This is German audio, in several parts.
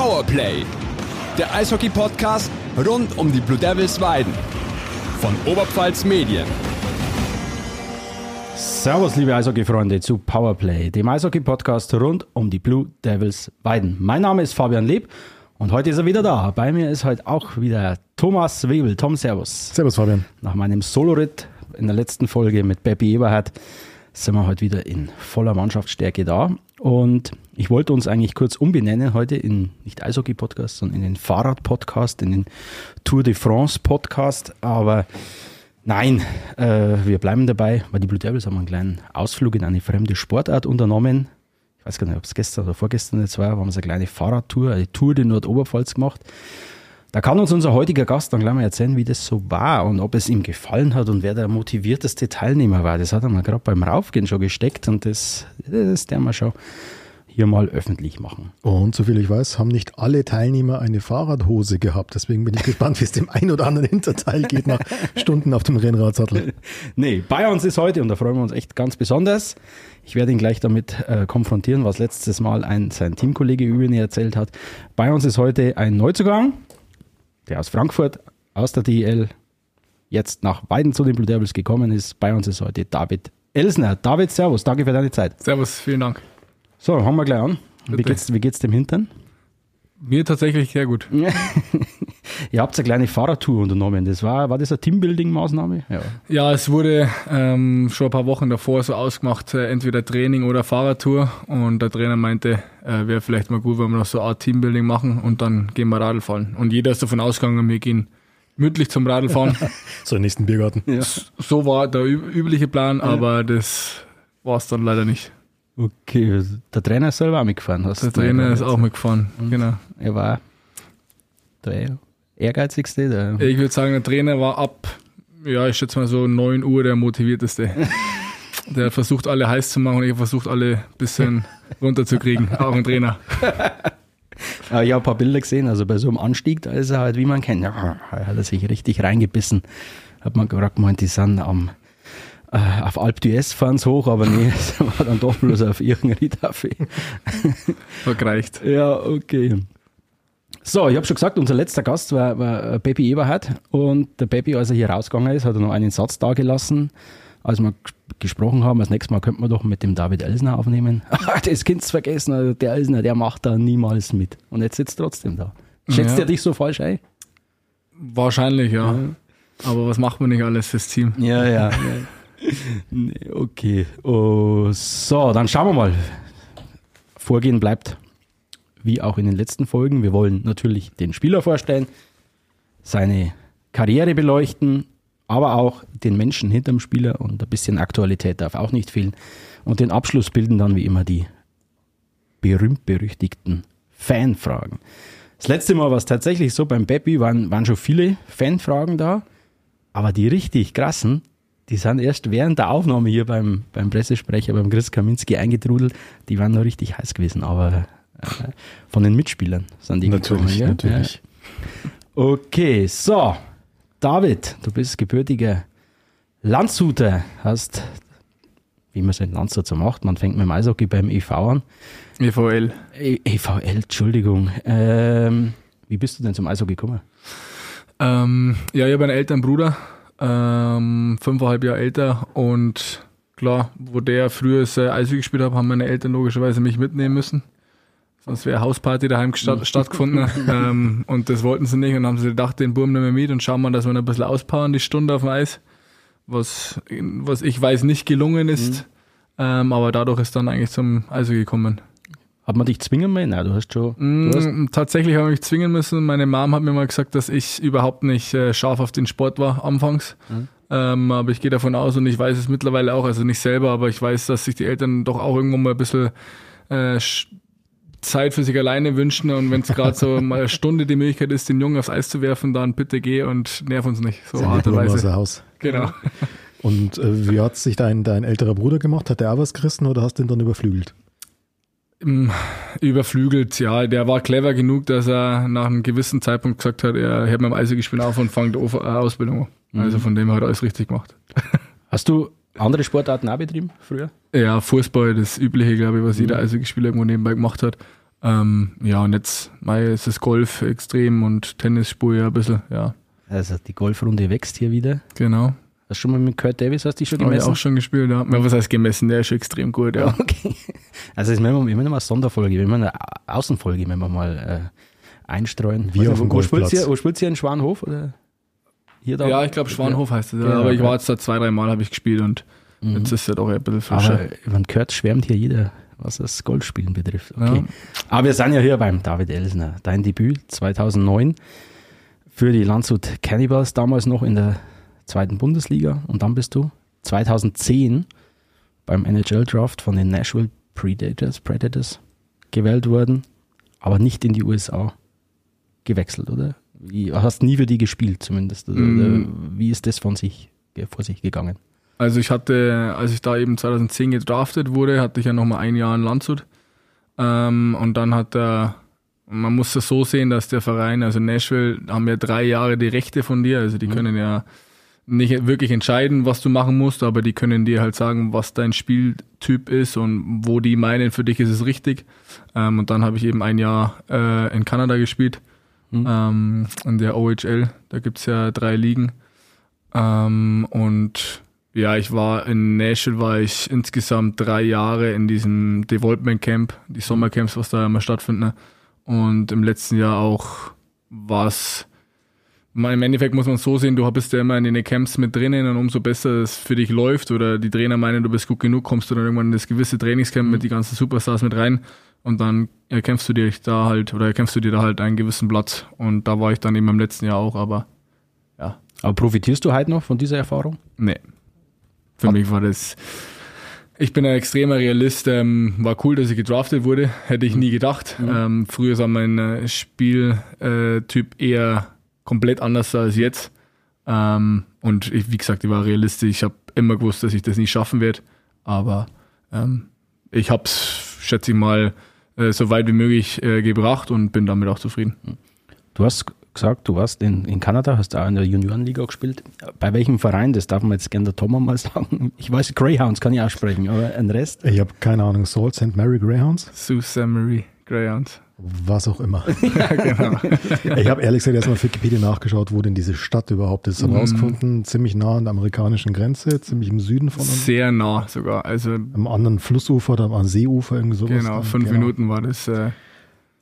Powerplay, der Eishockey-Podcast rund um die Blue Devils Weiden von Oberpfalz Medien. Servus, liebe Eishockey-Freunde zu Powerplay, dem Eishockey-Podcast rund um die Blue Devils Weiden. Mein Name ist Fabian Leb und heute ist er wieder da. Bei mir ist heute auch wieder Thomas Webel. Tom, Servus. Servus, Fabian. Nach meinem Soloritt in der letzten Folge mit Beppi Eberhardt sind wir heute wieder in voller Mannschaftsstärke da. Und ich wollte uns eigentlich kurz umbenennen heute in nicht Eishockey-Podcast, sondern in den Fahrrad-Podcast, in den Tour de France-Podcast. Aber nein, äh, wir bleiben dabei, weil die Blue Devils haben einen kleinen Ausflug in eine fremde Sportart unternommen. Ich weiß gar nicht, ob es gestern oder vorgestern jetzt war, haben sie eine kleine Fahrradtour, eine Tour de Nordoberpfalz gemacht. Da kann uns unser heutiger Gast dann gleich mal erzählen, wie das so war und ob es ihm gefallen hat und wer der motivierteste Teilnehmer war. Das hat er mal gerade beim Raufgehen schon gesteckt und das, das der wir schon hier mal öffentlich machen. Und soviel ich weiß, haben nicht alle Teilnehmer eine Fahrradhose gehabt. Deswegen bin ich gespannt, wie es dem einen oder anderen Hinterteil geht nach Stunden auf dem Rennradsattel. Nee, bei uns ist heute, und da freuen wir uns echt ganz besonders, ich werde ihn gleich damit äh, konfrontieren, was letztes Mal ein, sein Teamkollege über ihn erzählt hat. Bei uns ist heute ein Neuzugang, der aus Frankfurt, aus der DEL, jetzt nach Weiden zu den Blue Devils gekommen ist. Bei uns ist heute David Elsner. David, Servus, danke für deine Zeit. Servus, vielen Dank. So, fangen wir gleich an. Wie geht's, wie geht's dem Hintern? Mir tatsächlich sehr gut. Ihr habt eine kleine Fahrradtour unternommen. Das war, war das eine Teambuilding-Maßnahme? Ja. Ja, es wurde ähm, schon ein paar Wochen davor so ausgemacht, äh, entweder Training oder Fahrradtour. Und der Trainer meinte, äh, wäre vielleicht mal gut, wenn wir noch so eine Art Teambuilding machen und dann gehen wir Radl fahren. Und jeder ist davon ausgegangen, wir gehen mündlich zum Radlfahren. So, im nächsten Biergarten. Ja. so war der üb- übliche Plan, aber das war es dann leider nicht. Okay, der Trainer ist selber auch mitgefahren. Hast Der Trainer ist auch mitgefahren. Genau. Er war der ehrgeizigste. Der Ich würde sagen, der Trainer war ab, ja, ich schätze mal so 9 Uhr der motivierteste. Der versucht alle heiß zu machen und ich versucht alle ein bisschen runterzukriegen. Auch ein Trainer. Ja, ich habe ein paar Bilder gesehen, also bei so einem Anstieg, da ist er halt, wie man kennt, ja, hat er sich richtig reingebissen. Hat man gerade gemeint, die sind am äh, auf Alp d'Huez fahren sie hoch, aber nee, es war dann doch bloß auf irgendein Ritaffe. Vergreicht. Ja, okay. So, ich habe schon gesagt, unser letzter Gast war, war Baby Eberhardt und der Baby, als er hier rausgegangen ist, hat er noch einen Satz dagelassen, als wir ges- gesprochen haben, das nächste Mal könnten wir doch mit dem David Elsner aufnehmen. Das Kind vergessen, also der Elsner, der macht da niemals mit. Und jetzt sitzt er trotzdem da. Schätzt Ja. er dich so falsch ein? Wahrscheinlich, ja. Aber was macht man nicht alles fürs Team? Ja, ja. okay. Oh, so, dann schauen wir mal. Vorgehen bleibt wie auch in den letzten Folgen. Wir wollen natürlich den Spieler vorstellen, seine Karriere beleuchten, aber auch den Menschen hinterm Spieler und ein bisschen Aktualität darf auch nicht fehlen. Und den Abschluss bilden dann wie immer die berühmt-berüchtigten Fanfragen. Das letzte Mal war es tatsächlich so, beim Beppi waren, waren schon viele Fanfragen da, aber die richtig krassen, die sind erst während der Aufnahme hier beim, beim Pressesprecher, beim Chris Kaminski eingetrudelt, die waren noch richtig heiß gewesen, aber von den Mitspielern sind die Natürlich, gekommen, natürlich. Ja. Okay, so, David, du bist gebürtiger Landshuter, hast, wie man es in Landshut so macht, man fängt mit dem Eishockey beim EV an. EVL. E EVL, Entschuldigung. Ähm, wie bist du denn zum Eishockey gekommen? Ähm, ja, ich habe einen älteren Bruder, ähm, fünfeinhalb Jahre älter und klar, wo der früher äh, Eishockey gespielt hat, haben meine Eltern logischerweise mich mitnehmen müssen. Sonst wäre Hausparty daheim gesta- stattgefunden. ähm, und das wollten sie nicht und haben sie gedacht, den Burm nehmen wir mit und schauen mal, dass wir ihn ein bisschen auspowern, die Stunde auf dem Eis. Was, was ich weiß nicht gelungen ist. Ähm, aber dadurch ist dann eigentlich zum Eishockey gekommen. Hat man dich zwingen müssen? Nein, du hast schon. Du hast, Mm, Tatsächlich habe ich mich zwingen müssen. Meine Mom hat mir mal gesagt, dass ich überhaupt nicht äh, scharf auf den Sport war anfangs. Ähm, aber ich gehe davon aus und ich weiß es mittlerweile auch, also nicht selber, aber ich weiß, dass sich die Eltern doch auch irgendwann mal ein bisschen äh, Zeit für sich alleine wünschen und wenn es gerade so mal eine Stunde die Möglichkeit ist, den Jungen aufs Eis zu werfen, dann bitte geh und nerv uns nicht. So aus Weise. der Haus. Genau. Und äh, wie hat sich dein, dein älterer Bruder gemacht? Hat der auch was gerissen oder hast du ihn dann überflügelt? Mm, Überflügelt, ja. Der war clever genug, dass er nach einem gewissen Zeitpunkt gesagt hat, er hört mit dem Eishockeyspielen auf und fängt äh, Ausbildung an. Also von dem her hat er alles richtig gemacht. hast du andere Sportarten auch betrieben früher? Ja, Fußball, das Übliche, glaube ich, was jeder Eishockeyspieler irgendwo nebenbei gemacht hat. Ähm, ja, und jetzt mei, ist das Golf extrem und Tennis spur ja ein bisschen, ja. Also die Golfrunde wächst hier wieder. Genau. Hast du schon mal mit Kurt Davis, hast du dich schon Habe ich gemessen? auch schon gespielt, ja. ja. Was heißt gemessen? Der ist schon extrem gut, ja. Okay. Also es ist immer, immer mal eine Sonderfolge, immer eine Außenfolge, wenn wir mal äh, einstreuen. Wie auf dem wo spielst du Golfplatz. hier, wo hier in Schwanhof? Oder hier da? Ja, ich glaube Schwanhof heißt es. Ja. Genau, aber ich war jetzt da zwei, drei Mal habe ich gespielt und Mhm. jetzt ist es ja doch ein bisschen frischer. Aber den Kurt schwärmt hier jeder, was das Golfspielen betrifft. Okay. Ja. Aber wir sind ja hier beim David Elsner. Dein Debüt 2009 für die Landshut Cannibals, damals noch in der zweiten Bundesliga. Und dann bist du 2010 beim NHL-Draft von den Nashville Predators, Predators gewählt worden, aber nicht in die USA gewechselt, oder? Wie, hast nie für die gespielt zumindest. Oder, Mm. oder wie ist das von sich, vor sich gegangen? Also ich hatte, als ich da eben 2010 gedraftet wurde, hatte ich ja nochmal ein Jahr in Landshut. Ähm, und dann hat er, man muss das so sehen, dass der Verein, also Nashville, haben ja drei Jahre die Rechte von dir. Also die können ja nicht wirklich entscheiden, was du machen musst, aber die können dir halt sagen, was dein Spieltyp ist und wo die meinen, für dich ist es richtig. Ähm, und dann habe ich eben ein Jahr äh, in Kanada gespielt, Mhm. ähm, in der OHL. Da gibt's ja drei Ligen. Ähm, und ja, ich war in Nashville, war ich insgesamt drei Jahre in diesem Development Camp, die Sommercamps, was da immer stattfinden. Und im letzten Jahr auch war es, im Endeffekt muss man es so sehen, du bist ja immer in den Camps mit drinnen und umso besser es für dich läuft oder die Trainer meinen, du bist gut genug, kommst du dann irgendwann in das gewisse Trainingscamp mit die ganzen Superstars mit rein und dann erkämpfst du dir da halt oder erkämpfst du dir da halt einen gewissen Platz und da war ich dann eben im letzten Jahr auch, aber ja, Aber profitierst du heute noch von dieser Erfahrung? Nee. Für mich war das. Ich bin ein extremer Realist. Ähm, war cool, dass ich gedraftet wurde. Hätte ich nie gedacht. Ähm, früher sah mein äh, Spieltyp eher komplett anders als jetzt. Ähm, und ich, wie gesagt, ich war realistisch. Ich habe immer gewusst, dass ich das nicht schaffen werde. Aber ähm, ich habe es, schätze ich mal, äh, so weit wie möglich äh, gebracht und bin damit auch zufrieden. Du hast gesagt, du warst in, in Kanada, hast auch in der Juniorenliga gespielt. Bei welchem Verein? Das darf man jetzt gerne der Thomas mal sagen. Ich weiß, Greyhounds kann ich aussprechen, aber ein Rest? Ich habe keine Ahnung, Salt St. Mary Greyhounds, Sault Ste. Marie Greyhounds. Was auch immer. Ich habe ehrlich gesagt erstmal auf Wikipedia nachgeschaut, wo denn diese Stadt überhaupt ist. Mhm. Herausgefunden, ziemlich nah an der amerikanischen Grenze, ziemlich im Süden von uns. Sehr nah sogar. Also Am anderen Flussufer oder am Seeufer, irgendwie sowas. Genau, dann, fünf genau. Minuten war das. Äh,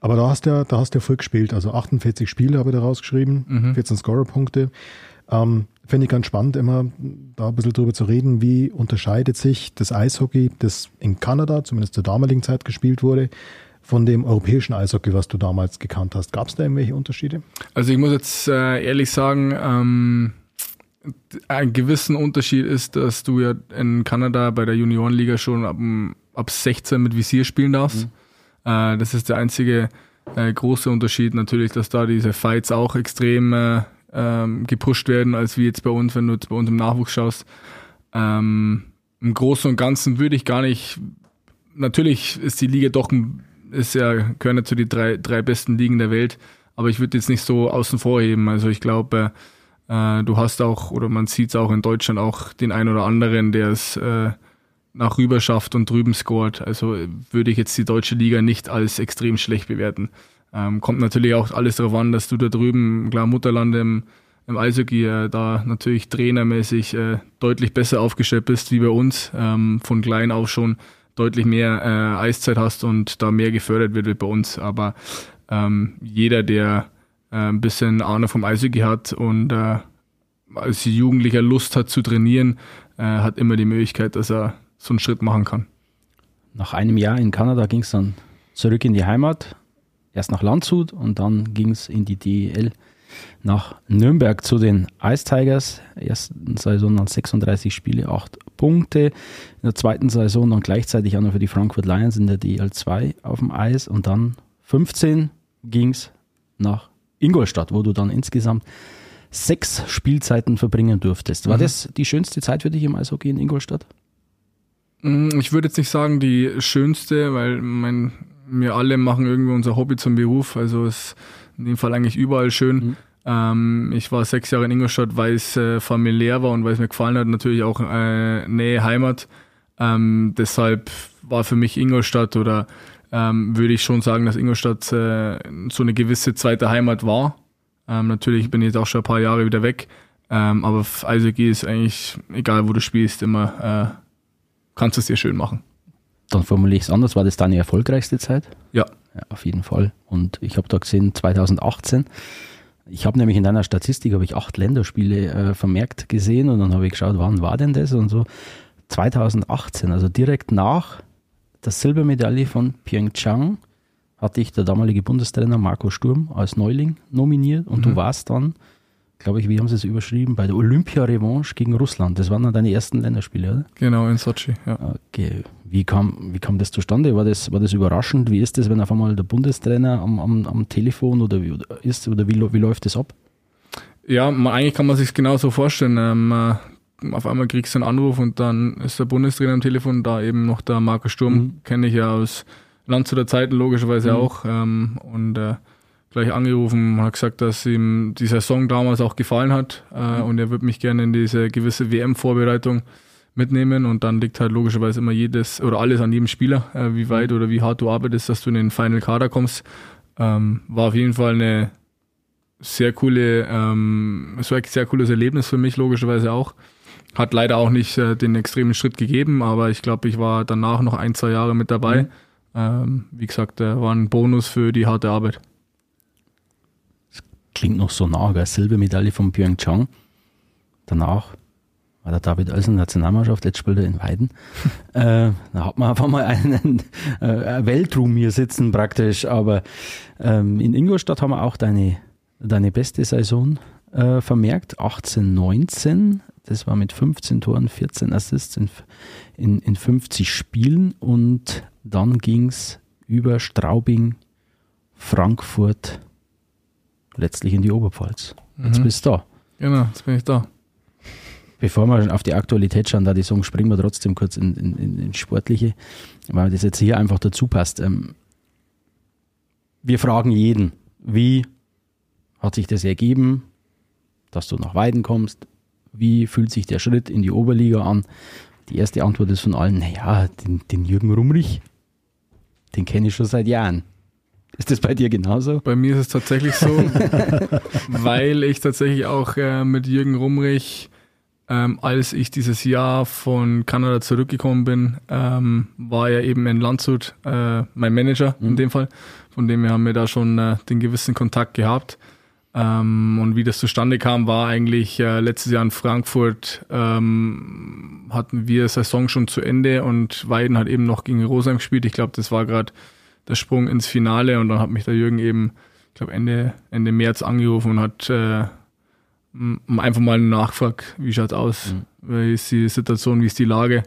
Aber da hast du ja, da hast du ja voll gespielt. Also 48 Spiele habe ich da rausgeschrieben, Mhm. 14 Scorerpunkte. Ähm, Finde ich ganz spannend, immer da ein bisschen drüber zu reden, wie unterscheidet sich das Eishockey, das in Kanada, zumindest zur damaligen Zeit gespielt wurde, von dem europäischen Eishockey, was du damals gekannt hast. Gab es da irgendwelche Unterschiede? also ich muss jetzt äh, ehrlich sagen, ähm, ein gewissen Unterschied ist, dass du ja in Kanada bei der Juniorenliga schon ab, ab 16 mit Visier spielen darfst. Äh, das ist der einzige äh, große Unterschied natürlich, dass da diese Fights auch extrem äh, ähm, gepusht werden, als wie jetzt bei uns, wenn du jetzt bei uns im Nachwuchs schaust. Ähm, Im Großen und Ganzen würde ich gar nicht. Natürlich ist die Liga doch ein, ist ja gehören zu die drei, drei besten Ligen der Welt, aber ich würde jetzt nicht so außen vor heben. Also ich glaube, äh, du hast auch oder man sieht es auch in Deutschland auch den einen oder anderen, der es äh, nach rüber schafft und drüben scored. Also äh, würde ich jetzt die deutsche Liga nicht als extrem schlecht bewerten. Ähm, kommt natürlich auch alles darauf an, dass du da drüben, klar, Mutterland im, im Eishockey, äh, da natürlich trainermäßig äh, deutlich besser aufgestellt bist wie bei uns, ähm, von klein auf schon deutlich mehr äh, Eiszeit hast und da mehr gefördert wird wie bei uns. Aber ähm, jeder, der äh, ein bisschen Ahnung vom Eishockey hat und äh, als Jugendlicher Lust hat zu trainieren, äh, hat immer die Möglichkeit, dass er so einen Schritt machen kann. Nach einem Jahr in Kanada ging es dann zurück in die Heimat, erst nach Landshut und dann ging es in die DEL nach Nürnberg zu den Ice Tigers. Ersten Saison dann 36 Spiele, 8 Punkte. In der zweiten Saison dann gleichzeitig auch noch für die Frankfurt Lions in der DEL 2 auf dem Eis und dann 15 ging es nach Ingolstadt, wo du dann insgesamt sechs Spielzeiten verbringen durftest. War Mhm. das die schönste Zeit für dich im Eishockey in Ingolstadt? Mm, Ich würde jetzt nicht sagen die schönste, weil mein, wir alle machen irgendwie unser Hobby zum Beruf. Also ist in dem Fall eigentlich überall schön. Mhm. Ähm, ich war sechs Jahre in Ingolstadt, weil es äh, familiär war und weil es mir gefallen hat. Natürlich auch äh, Nähe Heimat. Ähm, deshalb war für mich Ingolstadt oder ähm, würde ich schon sagen, dass Ingolstadt äh, so eine gewisse zweite Heimat war. Ähm, natürlich bin ich jetzt auch schon ein paar Jahre wieder weg, ähm, aber Eishockey ist eigentlich, egal wo du spielst, immer äh, kannst du es dir schön machen. Dann formuliere ich es anders. War das deine erfolgreichste Zeit? Ja. Ja auf jeden Fall. Und ich habe da gesehen, 2018, ich habe nämlich in deiner Statistik habe ich acht Länderspiele äh, vermerkt gesehen und dann habe ich geschaut, wann war denn das und so. 2018, also direkt nach der Silbermedaille von Pyeongchang, hatte ich der damalige Bundestrainer Marco Sturm als Neuling nominiert und mhm. du warst dann, glaube ich, wie haben sie es überschrieben, bei der Olympia-Revanche gegen Russland. Das waren dann deine ersten Länderspiele, oder? Genau, in Sochi, ja. Okay. Wie kam, wie kam das zustande? War das, war das überraschend? Wie ist das, wenn auf einmal der Bundestrainer am, am, am Telefon oder wie ist oder wie, wie läuft das ab? Ja, eigentlich kann man sich genauso vorstellen. Ähm, äh, auf einmal kriegst du einen Anruf und dann ist der Bundestrainer am Telefon, da eben noch der Marco Sturm, mhm. kenne ich ja aus Landshuter Zeiten logischerweise mhm. auch. Ähm, und äh, gleich angerufen und hat gesagt, dass ihm die Saison damals auch gefallen hat äh, mhm. und er würde mich gerne in diese gewisse WM-Vorbereitung mitnehmen und dann liegt halt logischerweise immer jedes oder alles an jedem Spieler, äh, wie weit oder wie hart du arbeitest, dass du in den Final Kader kommst. Ähm, war auf jeden Fall eine sehr coole, ähm, es war ein sehr cooles Erlebnis für mich, logischerweise auch. Hat leider auch nicht äh, den extremen Schritt gegeben, aber ich glaube, ich war danach noch ein, zwei Jahre mit dabei. Mhm. Ähm, wie gesagt, äh, war ein Bonus für die harte Arbeit. Klingt noch so nah, gell? Silbermedaille von Pyeongchang. Danach war der David Olsen Nationalmannschaft, jetzt spielt er in Weiden. äh, da hat man einfach mal einen äh, Weltruhm hier sitzen praktisch, aber ähm, in Ingolstadt haben wir auch deine, deine beste Saison äh, vermerkt, 18, 19. Das war mit 15 Toren, 14 Assists in, in, in 50 Spielen und dann ging es über Straubing, Frankfurt, letztlich in die Oberpfalz. Jetzt mhm. bist du da. Genau, jetzt bin ich da. Bevor wir auf die Aktualität schauen, da die Song springen wir trotzdem kurz in, in, in Sportliche, weil das jetzt hier einfach dazu passt. Ähm, wir fragen jeden, wie hat sich das ergeben, dass du nach Weiden kommst? Wie fühlt sich der Schritt in die Oberliga an? Die erste Antwort ist von allen, naja, den, den Jürgen Rumrich, den kenne ich schon seit Jahren. Ist das bei dir genauso? Bei mir ist es tatsächlich so, weil ich tatsächlich auch äh, mit Jürgen Rumrich ähm, als ich dieses Jahr von Kanada zurückgekommen bin, ähm, war er eben in Landshut äh, mein Manager mhm. in dem Fall. Von dem her haben wir da schon äh, den gewissen Kontakt gehabt. Ähm, und wie das zustande kam, war eigentlich äh, letztes Jahr in Frankfurt ähm, hatten wir Saison schon zu Ende und Weiden hat eben noch gegen Rosheim gespielt. Ich glaube, das war gerade der Sprung ins Finale und dann hat mich der Jürgen eben, ich glaube Ende Ende März angerufen und hat äh, einfach mal nachgefragt, wie schaut aus, mhm. wie ist die Situation, wie ist die Lage.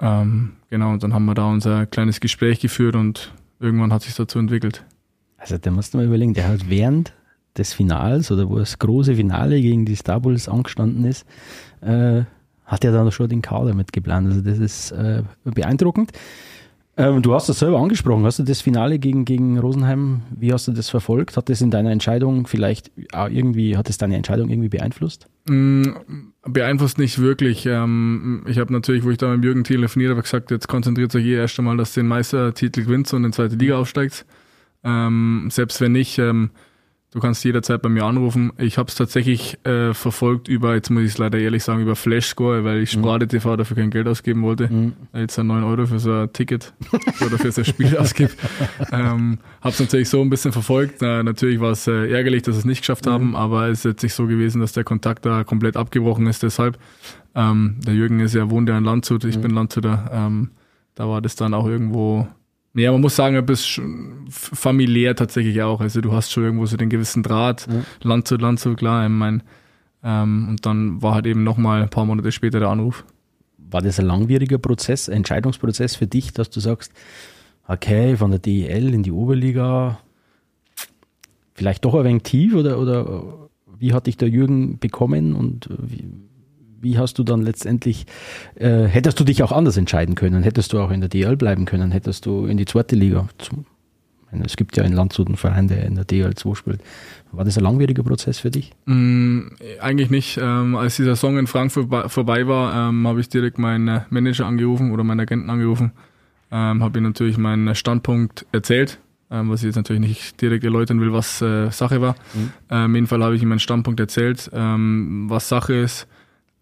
Ähm, genau, und dann haben wir da unser kleines Gespräch geführt und irgendwann hat sich dazu entwickelt. Also da musst du mal überlegen, der hat während des Finals oder wo das große Finale gegen die Star Bulls angestanden ist, äh, hat er dann schon den Kader mitgeplant. Also das ist äh, beeindruckend. Ähm, du hast das selber angesprochen. Hast du das Finale gegen, gegen Rosenheim, wie hast du das verfolgt? Hat das in deiner Entscheidung vielleicht irgendwie, hat es deine Entscheidung irgendwie beeinflusst? Mm, beeinflusst nicht wirklich. Ähm, ich habe natürlich, wo ich da mit Jürgen telefoniert habe, gesagt, jetzt konzentriert euch eh erst einmal, dass du den Meistertitel gewinnt und in die zweite Liga aufsteigst. Ähm, selbst wenn nicht, Du kannst jederzeit bei mir anrufen. Ich habe es tatsächlich äh, verfolgt über, jetzt muss ich es leider ehrlich sagen, über Flashscore, weil ich Sprade TV dafür kein Geld ausgeben wollte. Mhm. Jetzt 9 Euro für so ein Ticket oder für so ein Spiel ausgebe. Ähm, habe es natürlich so ein bisschen verfolgt. Äh, natürlich war es äh, ärgerlich, dass wir es nicht geschafft mhm. haben, aber es ist jetzt nicht so gewesen, dass der Kontakt da komplett abgebrochen ist. Deshalb, ähm, der Jürgen ist ja, wohnt ja in Landshut, ich mhm. bin Landshuter. Ähm, da war das dann auch irgendwo ja, man muss sagen, du bist familiär tatsächlich auch. Also du hast schon irgendwo so den gewissen Draht, ja. Land zu Land zu, klar. Ich mein, ähm, und dann war halt eben nochmal ein paar Monate später der Anruf. War das ein langwieriger Prozess, Entscheidungsprozess für dich, dass du sagst, okay, von der DEL in die Oberliga, vielleicht doch ein wenig tief oder, oder wie hat dich der Jürgen bekommen und wie, wie hast du dann letztendlich, äh, hättest du dich auch anders entscheiden können? Hättest du auch in der DL bleiben können? Hättest du in die zweite Liga? Zum, meine, es gibt ja in Landshut einen Verein, der in der DL 2 spielt. War das ein langwieriger Prozess für dich? Mm, eigentlich nicht. Ähm, als die Saison in Frankfurt vorbei war, ähm, habe ich direkt meinen Manager angerufen oder meinen Agenten angerufen ähm, habe ihm natürlich meinen Standpunkt erzählt, ähm, was ich jetzt natürlich nicht direkt erläutern will, was äh, Sache war. Mhm. Ähm, auf jeden Fall habe ich ihm meinen Standpunkt erzählt, ähm, was Sache ist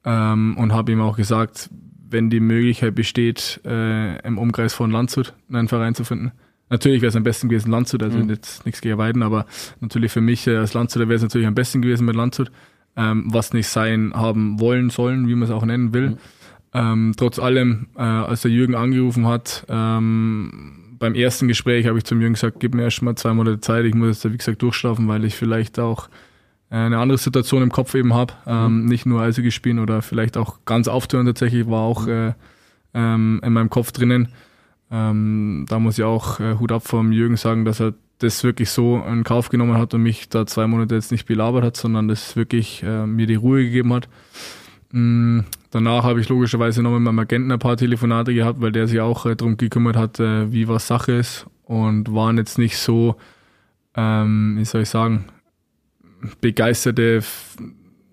ähm, und habe ihm auch gesagt, wenn die Möglichkeit besteht, äh, im Umkreis von Landshut einen Verein zu finden. Natürlich wäre es am besten gewesen Landshut, also mhm. jetzt nichts gegen Weiden, aber natürlich für mich äh, als Landshut wäre es natürlich am besten gewesen mit Landshut, ähm, was nicht sein haben wollen sollen, wie man es auch nennen will. Mhm. Ähm, trotz allem, äh, als der Jürgen angerufen hat, ähm, beim ersten Gespräch habe ich zum Jürgen gesagt, gib mir erst mal zwei Monate Zeit, ich muss jetzt, wie gesagt, durchschlafen, weil ich vielleicht auch eine andere Situation im Kopf eben habe. Ähm, mhm. Nicht nur Eishockey spielen oder vielleicht auch ganz auftören tatsächlich, war auch äh, ähm, in meinem Kopf drinnen. Ähm, da muss ich auch äh, Hut ab vom Jürgen sagen, dass er das wirklich so in Kauf genommen hat und mich da zwei Monate jetzt nicht belabert hat, sondern das wirklich äh, mir die Ruhe gegeben hat. Mhm. Danach habe ich logischerweise noch mit meinem Agenten ein paar Telefonate gehabt, weil der sich auch äh, darum gekümmert hat, äh, wie was Sache ist und waren jetzt nicht so, ähm, wie soll ich sagen, begeisterte,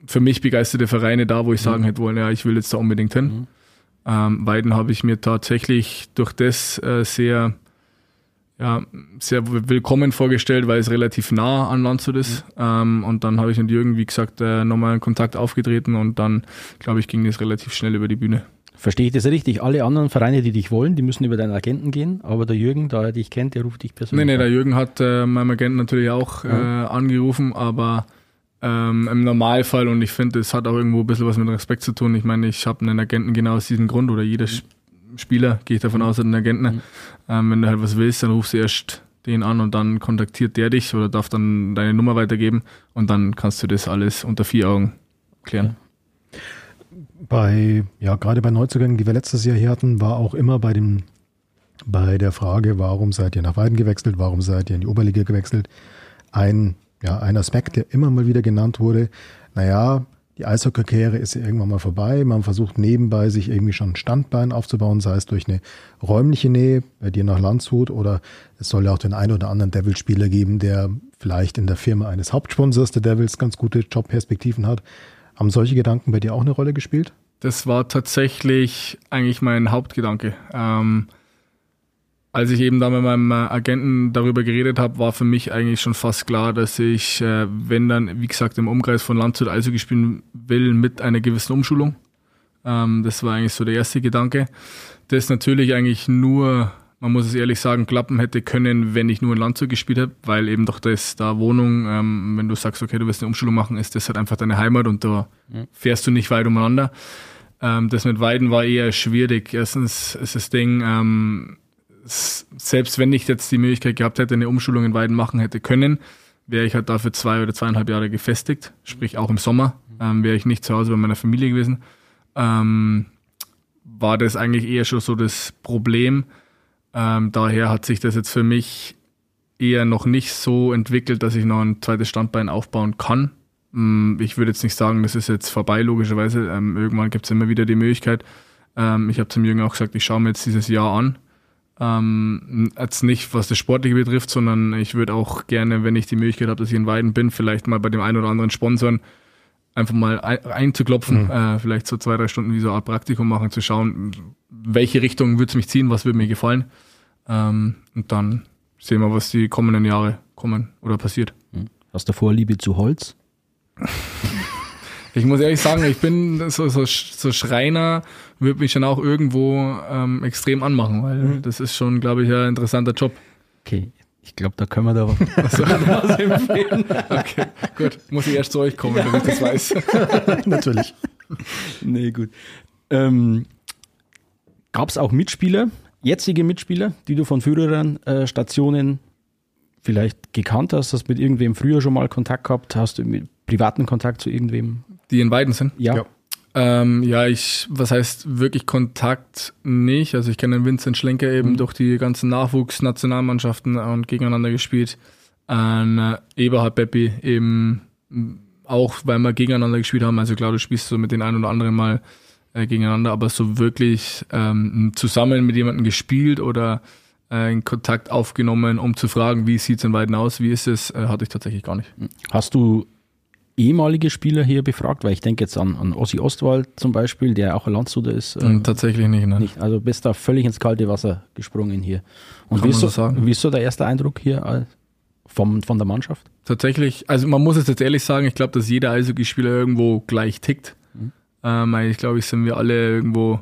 für mich begeisterte Vereine da, wo ich sagen mhm. hätte wollen, ja, ich will jetzt da unbedingt hin. Mhm. Ähm, Weiden habe ich mir tatsächlich durch das äh, sehr, ja, sehr willkommen vorgestellt, weil es relativ nah an Landshut ist. Mhm. Ähm, und dann habe ich mit Jürgen, wie gesagt, äh, nochmal in Kontakt aufgetreten und dann, glaube ich, ging das relativ schnell über die Bühne. Verstehe ich das richtig? Alle anderen Vereine, die dich wollen, die müssen über deinen Agenten gehen, aber der Jürgen, da er dich kennt, der ruft dich persönlich Nee, nee, der Jürgen hat äh, meinem Agenten natürlich auch äh, angerufen, aber ähm, im Normalfall und ich finde, es hat auch irgendwo ein bisschen was mit Respekt zu tun. Ich meine, ich habe einen Agenten genau aus diesem Grund oder jeder mhm. Spieler, gehe ich davon aus, hat einen Agenten. Mhm. Ähm, wenn du halt was willst, dann rufst du erst den an und dann kontaktiert der dich oder darf dann deine Nummer weitergeben und dann kannst du das alles unter vier Augen klären. Ja bei, ja, gerade bei Neuzugängen, die wir letztes Jahr hier hatten, war auch immer bei dem, bei der Frage, warum seid ihr nach Weiden gewechselt, warum seid ihr in die Oberliga gewechselt, ein, ja, ein Aspekt, der immer mal wieder genannt wurde. Naja, die Eishockey-Karriere ist irgendwann mal vorbei. Man versucht nebenbei sich irgendwie schon ein Standbein aufzubauen, sei es durch eine räumliche Nähe bei dir nach Landshut oder es soll ja auch den einen oder anderen Devils-Spieler geben, der vielleicht in der Firma eines Hauptsponsors der Devils ganz gute Jobperspektiven hat. Haben solche Gedanken bei dir auch eine Rolle gespielt? Das war tatsächlich eigentlich mein Hauptgedanke. Ähm, als ich eben da mit meinem Agenten darüber geredet habe, war für mich eigentlich schon fast klar, dass ich, äh, wenn dann, wie gesagt, im Umkreis von Landshut also spielen will, mit einer gewissen Umschulung. Ähm, das war eigentlich so der erste Gedanke. Das natürlich eigentlich nur man muss es ehrlich sagen, klappen hätte können, wenn ich nur in Landshut gespielt hätte, weil eben doch das da Wohnung, ähm, wenn du sagst, okay, du willst eine Umschulung machen, ist das halt einfach deine Heimat und da mhm. fährst du nicht weit umeinander. Ähm, das mit Weiden war eher schwierig. Erstens ist das Ding, ähm, selbst wenn ich jetzt die Möglichkeit gehabt hätte, eine Umschulung in Weiden machen hätte können, wäre ich halt dafür zwei oder zweieinhalb Jahre gefestigt, sprich auch im Sommer, ähm, wäre ich nicht zu Hause bei meiner Familie gewesen. Ähm, war das eigentlich eher schon so das Problem, ähm, daher hat sich das jetzt für mich eher noch nicht so entwickelt, dass ich noch ein zweites Standbein aufbauen kann. Mm, ich würde jetzt nicht sagen, das ist jetzt vorbei, logischerweise. Ähm, irgendwann gibt es immer wieder die Möglichkeit. Ähm, ich habe zum Jürgen auch gesagt, ich schaue mir jetzt dieses Jahr an. Ähm, jetzt nicht, was das Sportliche betrifft, sondern ich würde auch gerne, wenn ich die Möglichkeit habe, dass ich in Weiden bin, vielleicht mal bei dem einen oder anderen Sponsoren einfach mal einzuklopfen, mhm. äh, vielleicht so zwei, drei Stunden wie so eine Art Praktikum machen, zu schauen, welche Richtung würde es mich ziehen, was würde mir gefallen. Ähm, und dann sehen wir, was die kommenden Jahre kommen oder passiert. Mhm. Hast du Vorliebe zu Holz? ich muss ehrlich sagen, ich bin so, so, so Schreiner, würde mich schon auch irgendwo ähm, extrem anmachen, weil mhm. das ist schon, glaube ich, ein interessanter Job. Okay, ich glaube, da können wir da was empfehlen. Okay, gut. Muss ich erst zu euch kommen, ja. damit ich das weiß. Natürlich. Nee, gut. Ähm, Gab es auch Mitspieler, jetzige Mitspieler, die du von früheren äh, Stationen vielleicht gekannt hast? Hast mit irgendwem früher schon mal Kontakt gehabt? Hast du mit privaten Kontakt zu irgendwem? Die in Weiden sind? Ja. ja. Ähm, ja, ich, was heißt wirklich Kontakt nicht? Also ich kenne den Vincent Schlenker eben mhm. durch die ganzen Nachwuchsnationalmannschaften und gegeneinander gespielt. An äh, Eberhard Beppi eben auch, weil wir gegeneinander gespielt haben. Also klar, du spielst so mit den einen oder anderen mal äh, gegeneinander, aber so wirklich ähm, zusammen mit jemandem gespielt oder äh, in Kontakt aufgenommen, um zu fragen, wie sieht es in Weiden aus, wie ist es, äh, hatte ich tatsächlich gar nicht. Hast du ehemalige Spieler hier befragt? Weil ich denke jetzt an, an Ossi Ostwald zum Beispiel, der auch ein Landshuter ist. Ähm, Tatsächlich nicht, ne? nicht. Also bist da völlig ins kalte Wasser gesprungen hier. Und wie ist, so sagen. wie ist so der erste Eindruck hier äh, vom, von der Mannschaft? Tatsächlich, also man muss es jetzt ehrlich sagen, ich glaube, dass jeder Eishockeyspieler irgendwo gleich tickt. Ähm, ich glaube, ich sind wir alle irgendwo,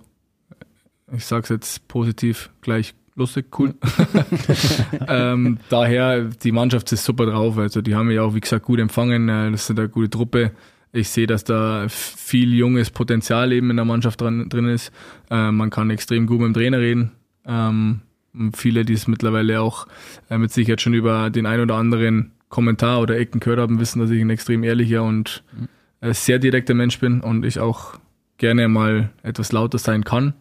ich sag's jetzt positiv, gleich lustig, cool. ähm, daher, die Mannschaft ist super drauf. Also die haben mich auch, wie gesagt, gut empfangen. Äh, Das ist eine gute Truppe. Ich sehe, dass da viel junges Potenzial eben in der Mannschaft dran, drin ist. Äh, man kann extrem gut mit dem Trainer reden. Ähm, viele, die es mittlerweile auch äh, mit Sicherheit schon über den ein oder anderen Kommentar oder Ecken gehört haben, wissen, dass ich ein extrem ehrlicher und äh, sehr direkter Mensch bin und ich auch gerne mal etwas lauter sein kann.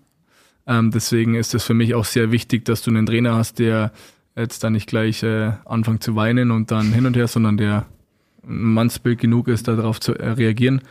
Ähm, deswegen ist es für mich auch sehr wichtig, dass du einen Trainer hast, der jetzt dann nicht gleich äh, anfängt zu weinen und dann hin und her, sondern der Mannsbild genug ist, darauf zu äh, reagieren.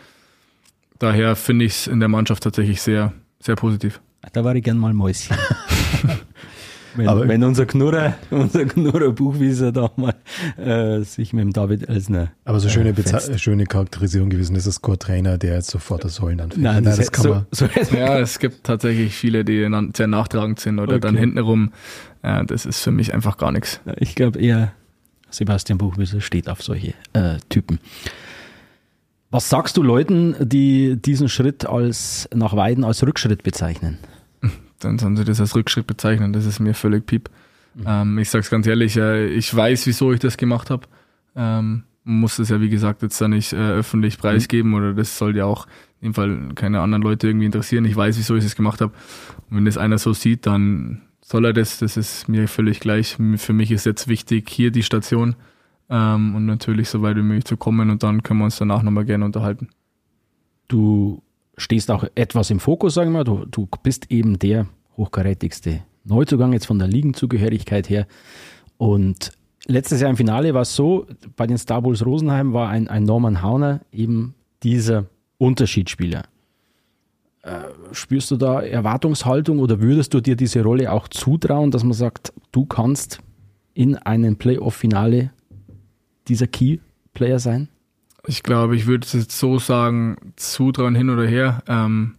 Daher finde ich es in der Mannschaft tatsächlich sehr, sehr positiv. Da war ich gern mal Mäuschen. wenn, Aber- wenn unser Knurrer, unser Knurrer Buchwieser da mal äh, sich mit dem David Elsner. Aber so schöne, äh, Beze fetzt. schöne Charakterisierung gewesen, ist kein Trainer, der jetzt sofort das Heulen anfängt. Nein, das, das kann so, man. so, Ja, es gibt tatsächlich viele, die sehr nachtragend sind oder dann Okay. hintenrum. Äh, das ist für mich einfach gar nichts. Ich glaube eher, Sebastian Buchwieser steht auf solche äh, Typen. Was sagst du Leuten, die diesen Schritt als nach Weiden als Rückschritt bezeichnen? Dann sollen sie das als Rückschritt bezeichnen. Das ist mir völlig piep. Ähm, ich sag's ganz ehrlich, äh, ich weiß, wieso ich das gemacht habe. Ähm, muss das ja, wie gesagt, jetzt da nicht äh, öffentlich preisgeben oder das soll ja auch in dem Fall keine anderen Leute irgendwie interessieren. Ich weiß, wieso ich das gemacht habe. Und wenn das einer so sieht, dann soll er das. Das ist mir völlig gleich. Für mich ist jetzt wichtig, hier die Station ähm, und natürlich so weit wie möglich zu kommen und dann können wir uns danach nochmal gerne unterhalten. Du stehst auch etwas im Fokus, sagen wir mal. Du, du bist eben der hochkarätigste Neuzugang jetzt von der Ligenzugehörigkeit her. Und letztes Jahr im Finale war es so, bei den Star Bulls Rosenheim war ein, ein Norman Hauner eben dieser Unterschiedsspieler. Äh, spürst du da Erwartungshaltung oder würdest du dir diese Rolle auch zutrauen, dass man sagt, du kannst in einem Playoff-Finale dieser Key-Player sein? Ich glaube, ich würde es jetzt so sagen, zutrauen hin oder her. Ähm,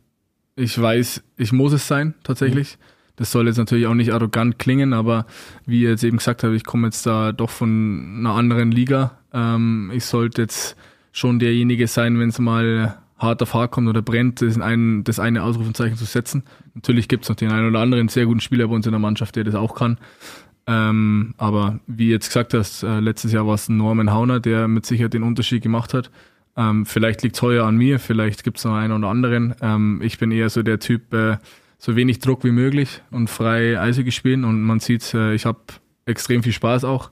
ich weiß, ich muss es sein, tatsächlich. Das soll jetzt natürlich auch nicht arrogant klingen, aber wie ihr jetzt eben gesagt habt, ich komme jetzt da doch von einer anderen Liga. Ähm, ich sollte jetzt schon derjenige sein, wenn es mal hart auf hart kommt oder brennt, das, ein, das eine Ausrufezeichen zu setzen. Natürlich gibt es noch den einen oder anderen sehr guten Spieler bei uns in der Mannschaft, der das auch kann. Ähm, aber wie jetzt gesagt hast, äh, letztes Jahr war es Norman Hauner, der mit Sicherheit den Unterschied gemacht hat. Ähm, vielleicht liegt es heuer an mir, vielleicht gibt es noch einen oder anderen. Ähm, ich bin eher so der Typ, äh, so wenig Druck wie möglich und frei Eishockey spielen. Und man sieht, äh, ich habe extrem viel Spaß auch,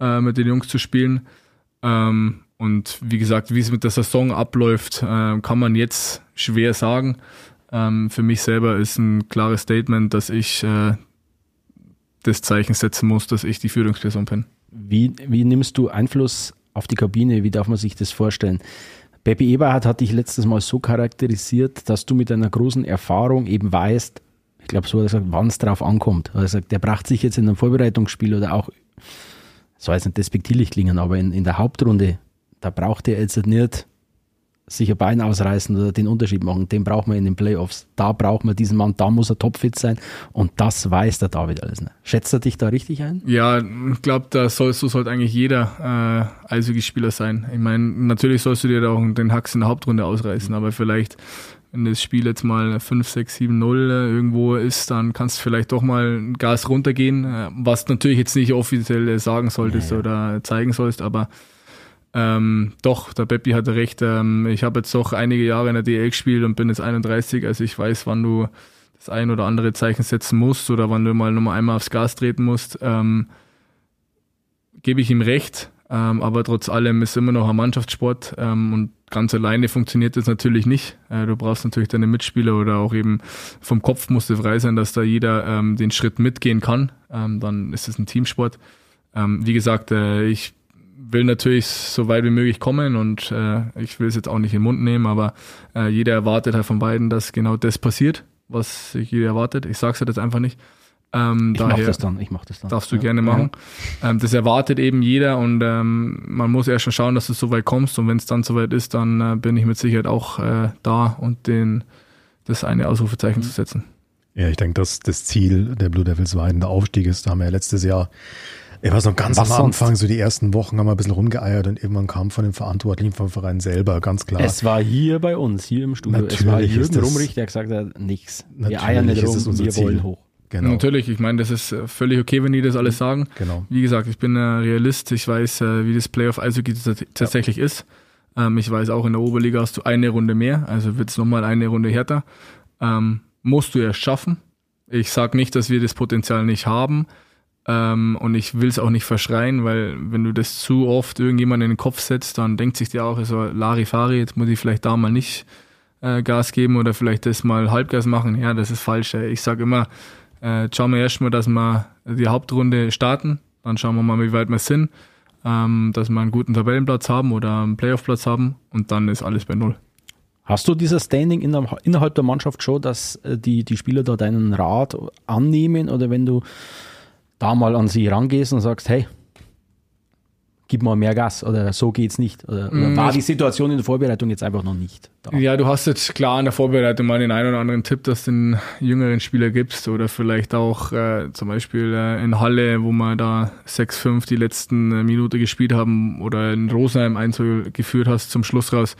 äh, mit den Jungs zu spielen. Ähm, und wie gesagt, wie es mit der Saison abläuft, äh, kann man jetzt schwer sagen. Ähm, für mich selber ist ein klares Statement, dass ich äh, das Zeichen setzen muss, dass ich die Führungsperson bin. Wie, wie nimmst du Einfluss auf die Kabine? Wie darf man sich das vorstellen? Pepe Eberhardt hat dich letztes Mal so charakterisiert, dass du mit einer großen Erfahrung eben weißt, ich glaube, so hat er gesagt, wann es drauf ankommt. Er hat gesagt, der bracht sich jetzt in einem Vorbereitungsspiel oder auch, soll jetzt nicht despektierlich klingen, aber in, in der Hauptrunde, da braucht er jetzt nicht sich ein Bein ausreißen oder den Unterschied machen. Den braucht man in den Playoffs. Da braucht man diesen Mann, da muss er topfit sein. Und das weiß der David alles. nicht. Schätzt er dich da richtig ein? Ja, ich glaube, da soll, so sollte eigentlich jeder äh, Eishockeyspieler sein. Ich meine, natürlich sollst du dir da auch den Hacks in der Hauptrunde ausreißen, aber vielleicht, wenn das Spiel jetzt mal 5, 6, 7, 0 äh, irgendwo ist, dann kannst du vielleicht doch mal ein Gas runtergehen, äh, was natürlich jetzt nicht offiziell äh, sagen solltest Ja, ja. oder zeigen sollst, aber ähm, doch, der Beppi hatte recht. Ähm, ich habe jetzt doch einige Jahre in der DL gespielt und bin jetzt 31, also ich weiß, wann du das ein oder andere Zeichen setzen musst oder wann du mal nochmal einmal aufs Gas treten musst. Ähm, gebe ich ihm recht, ähm, aber trotz allem ist immer noch ein Mannschaftssport ähm, und ganz alleine funktioniert das natürlich nicht. Äh, du brauchst natürlich deine Mitspieler oder auch eben vom Kopf musst du frei sein, dass da jeder ähm, den Schritt mitgehen kann. Dann ist es ein Teamsport. Wie gesagt, äh, ich will natürlich so weit wie möglich kommen und äh, ich will es jetzt auch nicht in den Mund nehmen, aber äh, jeder erwartet halt von beiden, dass genau das passiert, was sich jeder erwartet. Ich sage es halt jetzt einfach nicht. Ähm, Ich mache daher das dann, ich mache das dann. darfst du Ja. gerne machen. Ähm, das erwartet eben jeder und ähm, man muss erst schon schauen, dass du so weit kommst und wenn es dann soweit ist, dann äh, bin ich mit Sicherheit auch äh, da und den das eine Ausrufezeichen zu setzen. Ja, ich denke, dass das Ziel der Blue Devils Weiden der Aufstieg ist. Da haben wir ja letztes Jahr, ich weiß noch ganz Was am sonst? Anfang, so die ersten Wochen haben wir ein bisschen rumgeeiert und irgendwann kam von den Verantwortlichen vom Verein selber ganz klar. Es war hier bei uns, hier im Studio. es war Natürlich Jürgen Rumrich, der gesagt hat, nix. Wir Natürlich eiern nicht ist rum, es unser wir Ziel. wollen hoch. genau. Natürlich, ich meine, das ist äh, völlig okay, wenn die das alles sagen. Genau. Wie gesagt, ich bin ein Realist, ich weiß, äh, wie das Playoff Eishockey tats- tatsächlich ist. Ähm, ich weiß auch, in der Oberliga hast du eine Runde mehr, also wird es nochmal eine Runde härter. Ähm, musst du erst schaffen. Ich sage nicht, dass wir das Potenzial nicht haben. Ähm, und ich will es auch nicht verschreien, weil wenn du das zu oft irgendjemand in den Kopf setzt, dann denkt sich dir auch, so Larifari, jetzt muss ich vielleicht da mal nicht äh, Gas geben oder vielleicht das mal Halbgas machen. Ja, das ist falsch. Ey. Ich sage immer, äh, schauen wir erstmal, dass wir die Hauptrunde starten. Dann schauen wir mal, wie weit wir sind. Ähm, dass wir einen guten Tabellenplatz haben oder einen Playoff-Platz haben. Und dann ist alles bei Null. Hast du dieses Standing in der, innerhalb der Mannschaft schon, dass äh, die, die Spieler da deinen Rat annehmen oder wenn du da mal an sie rangehst und sagst, hey, gib mal mehr Gas oder so geht's nicht? Oder, oder Mm, war die Situation in der Vorbereitung jetzt einfach noch nicht da? Ja, du hast jetzt klar in der Vorbereitung mal den einen oder anderen Tipp, dass du den jüngeren Spieler gibst oder vielleicht auch äh, zum Beispiel äh, in Halle, wo wir da 6-5 die letzten äh, Minute gespielt haben oder in Rosenheim 1 geführt hast zum Schluss raus,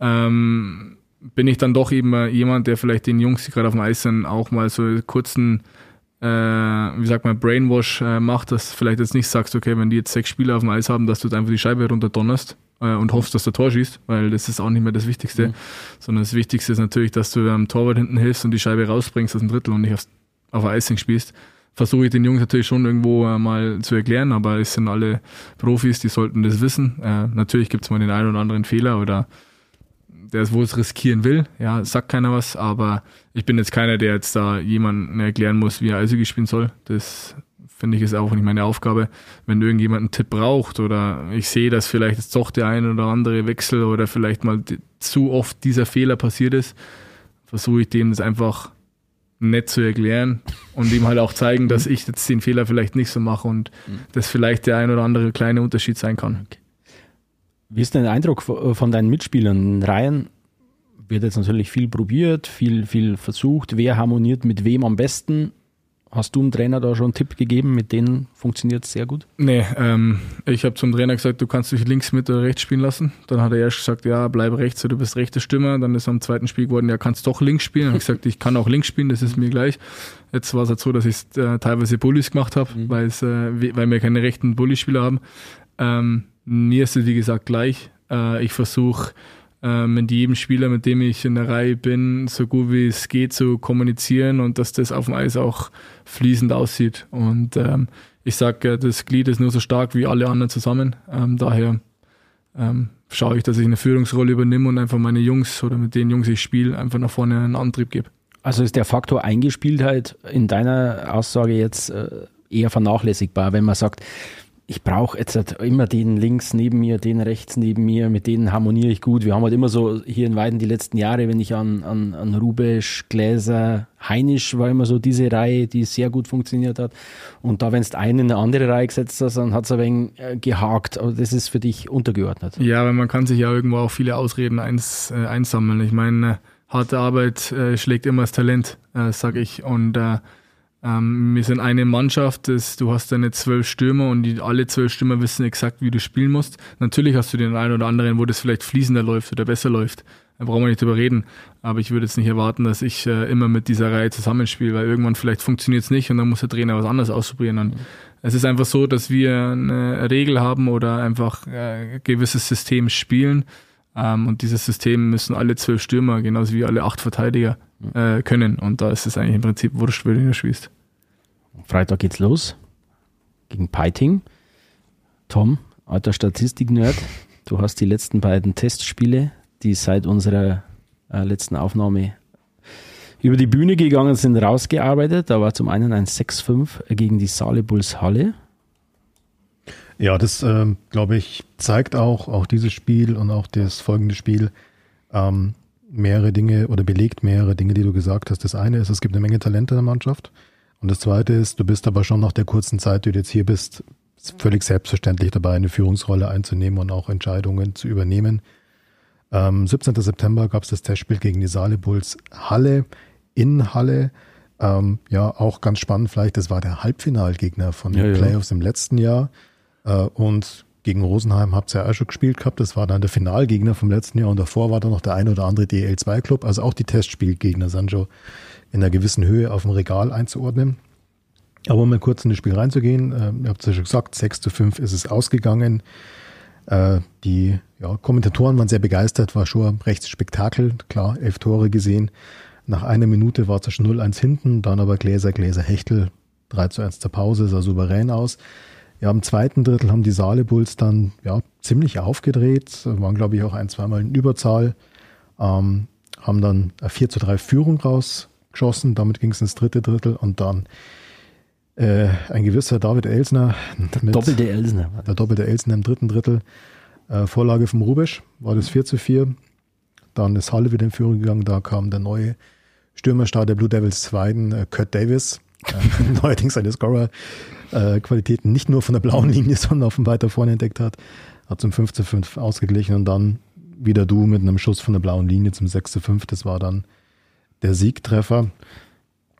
ähm, bin ich dann doch eben äh, jemand, der vielleicht den Jungs, die gerade auf dem Eis sind, auch mal so kurzen äh, wie sagt man, Brainwash äh, macht, dass du vielleicht jetzt nicht sagst, okay, wenn die jetzt sechs Spieler auf dem Eis haben, dass du jetzt einfach die Scheibe runterdonnerst äh, und hoffst, dass der Tor schießt, weil das ist auch nicht mehr das Wichtigste, Mhm. sondern das Wichtigste ist natürlich, dass du am Torwart hinten hilfst und die Scheibe rausbringst aus dem Drittel und nicht aufs, auf der Icing spielst. Versuche ich den Jungs natürlich schon irgendwo äh, mal zu erklären, aber es sind alle Profis, die sollten das wissen. Äh, natürlich gibt es mal den einen oder anderen Fehler oder der es wohl riskieren will. Ja, sagt keiner was, aber ich bin jetzt keiner, der jetzt da jemanden erklären muss, wie er Eishockey spielen soll. Das finde ich ist auch nicht meine Aufgabe. Wenn irgendjemand einen Tipp braucht oder ich sehe, dass vielleicht jetzt doch der ein oder andere Wechsel oder vielleicht mal zu oft dieser Fehler passiert ist, versuche ich dem das einfach nett zu erklären und ihm halt auch zeigen, dass ich jetzt den Fehler vielleicht nicht so mache und das vielleicht der ein oder andere kleine Unterschied sein kann. Wie ist dein Eindruck von von deinen Mitspielern? In Reihen wird jetzt natürlich viel probiert, viel, viel versucht. Wer harmoniert mit wem am besten? Hast du dem Trainer da schon einen Tipp gegeben? Mit denen funktioniert es sehr gut? Nee, ähm, ich habe zum Trainer gesagt, du kannst dich links, Mitte oder rechts spielen lassen. Dann hat er erst gesagt, ja, bleib rechts, du bist rechte Stürmer. Dann ist am zweiten Spiel geworden, ja, kannst doch links spielen. Dann habe ich gesagt, ich kann auch links spielen, das ist mir gleich. Jetzt war es halt so, dass ich äh, teilweise Bullies gemacht habe, weil es, äh, we- weil wir keine rechten Bully-Spieler haben. Ähm, mir ist es, wie gesagt, gleich. Äh, ich versuche äh, mit jedem Spieler, mit dem ich in der Reihe bin, so gut wie es geht zu kommunizieren und dass das auf dem Eis auch fließend aussieht. Und ähm, ich sage, das Glied ist nur so stark wie alle anderen zusammen. Ähm, daher ähm, schaue ich, dass ich eine Führungsrolle übernehme und einfach meine Jungs oder mit den Jungs ich spiele, einfach nach vorne einen Antrieb gebe. Also ist der Faktor Eingespieltheit in deiner Aussage jetzt äh, eher vernachlässigbar, wenn man sagt, ich brauche jetzt halt immer den links neben mir, den rechts neben mir, mit denen harmoniere ich gut. Wir haben halt immer so hier in Weiden die letzten Jahre, wenn ich an, an, an Rubesch, Gläser, Heinisch war immer so diese Reihe, die sehr gut funktioniert hat. Und da, wenn du einen in eine andere Reihe gesetzt hast, dann hat es ein wenig äh, gehakt. Aber das ist für dich untergeordnet. Ja, weil man kann sich ja irgendwo auch viele Ausreden eins, äh, einsammeln. Ich meine, harte Arbeit äh, schlägt immer das Talent, äh, sag ich. Und äh, ähm, wir sind eine Mannschaft, das, du hast deine zwölf Stürmer und die, alle zwölf Stürmer wissen exakt, wie du spielen musst. Natürlich hast du den einen oder anderen, wo das vielleicht fließender läuft oder besser läuft. Da brauchen wir nicht drüber reden. Aber ich würde jetzt nicht erwarten, dass ich äh, immer mit dieser Reihe zusammenspiele, weil irgendwann vielleicht funktioniert es nicht und dann muss der Trainer was anderes ausprobieren. Und es ist einfach so, dass wir eine Regel haben oder einfach äh, ein gewisses System spielen. Ähm, und dieses System müssen alle zwölf Stürmer, genauso wie alle acht Verteidiger, äh, können. Und da ist es eigentlich im Prinzip wurscht, wer du spielst. Freitag geht's los gegen Peiting. Tom, alter Statistik-Nerd, du hast die letzten beiden Testspiele, die seit unserer äh, letzten Aufnahme über die Bühne gegangen sind, rausgearbeitet. Da war zum einen ein 6-5 gegen die Saale Bulls Halle. Ja, das ähm, glaube ich zeigt auch auch dieses Spiel und auch das folgende Spiel ähm, mehrere Dinge oder belegt mehrere Dinge, die du gesagt hast. Das eine ist, es gibt eine Menge Talente in der Mannschaft Und das Zweite ist, du bist aber schon nach der kurzen Zeit, die du jetzt hier bist, völlig selbstverständlich dabei, eine Führungsrolle einzunehmen und auch Entscheidungen zu übernehmen. Ähm, 17. September gab es das Testspiel gegen die Saale Bulls Halle in Halle. Ähm, ja, auch ganz spannend vielleicht, das war der Halbfinalgegner von den Ja, ja. Playoffs im letzten Jahr. Äh, und gegen Rosenheim habt ihr ja auch schon gespielt gehabt. Das war dann der Finalgegner vom letzten Jahr und davor war dann noch der ein oder andere DL2-Club. Also auch die Testspielgegner sind schon in einer gewissen Höhe auf dem Regal einzuordnen. Aber um mal kurz in das Spiel reinzugehen, äh, ihr habt es ja schon gesagt, 6 zu 5 ist es ausgegangen. Äh, die ja, Kommentatoren waren sehr begeistert, war schon ein rechtes Spektakel. Klar, elf Tore gesehen. Nach einer Minute war es schon 0-1 hinten, dann aber Gläser, Gläser, Hechtel, 3 zu 1 zur Pause, sah souverän aus. Ja, im zweiten Drittel haben die Saale Bulls dann ja, ziemlich aufgedreht, waren glaube ich auch ein, zweimal in Überzahl, ähm, haben dann eine 4 zu 3 Führung rausgeschossen, damit ging es ins dritte Drittel und dann äh, ein gewisser David Elsner mit Doppelte Elsner. der doppelte Elsner im dritten Drittel, äh, Vorlage vom Rubesch, war das 4 zu 4. Dann ist Halle wieder in Führung gegangen, da kam der neue Stürmerstar der Blue Devils 2, äh, Kurt Davis, neuerdings seine Scorer-Qualitäten nicht nur von der blauen Linie, sondern auch von weiter vorne entdeckt hat, hat zum 5 zu 5 ausgeglichen und dann wieder du mit einem Schuss von der blauen Linie zum 6 zu 5, das war dann der Siegtreffer.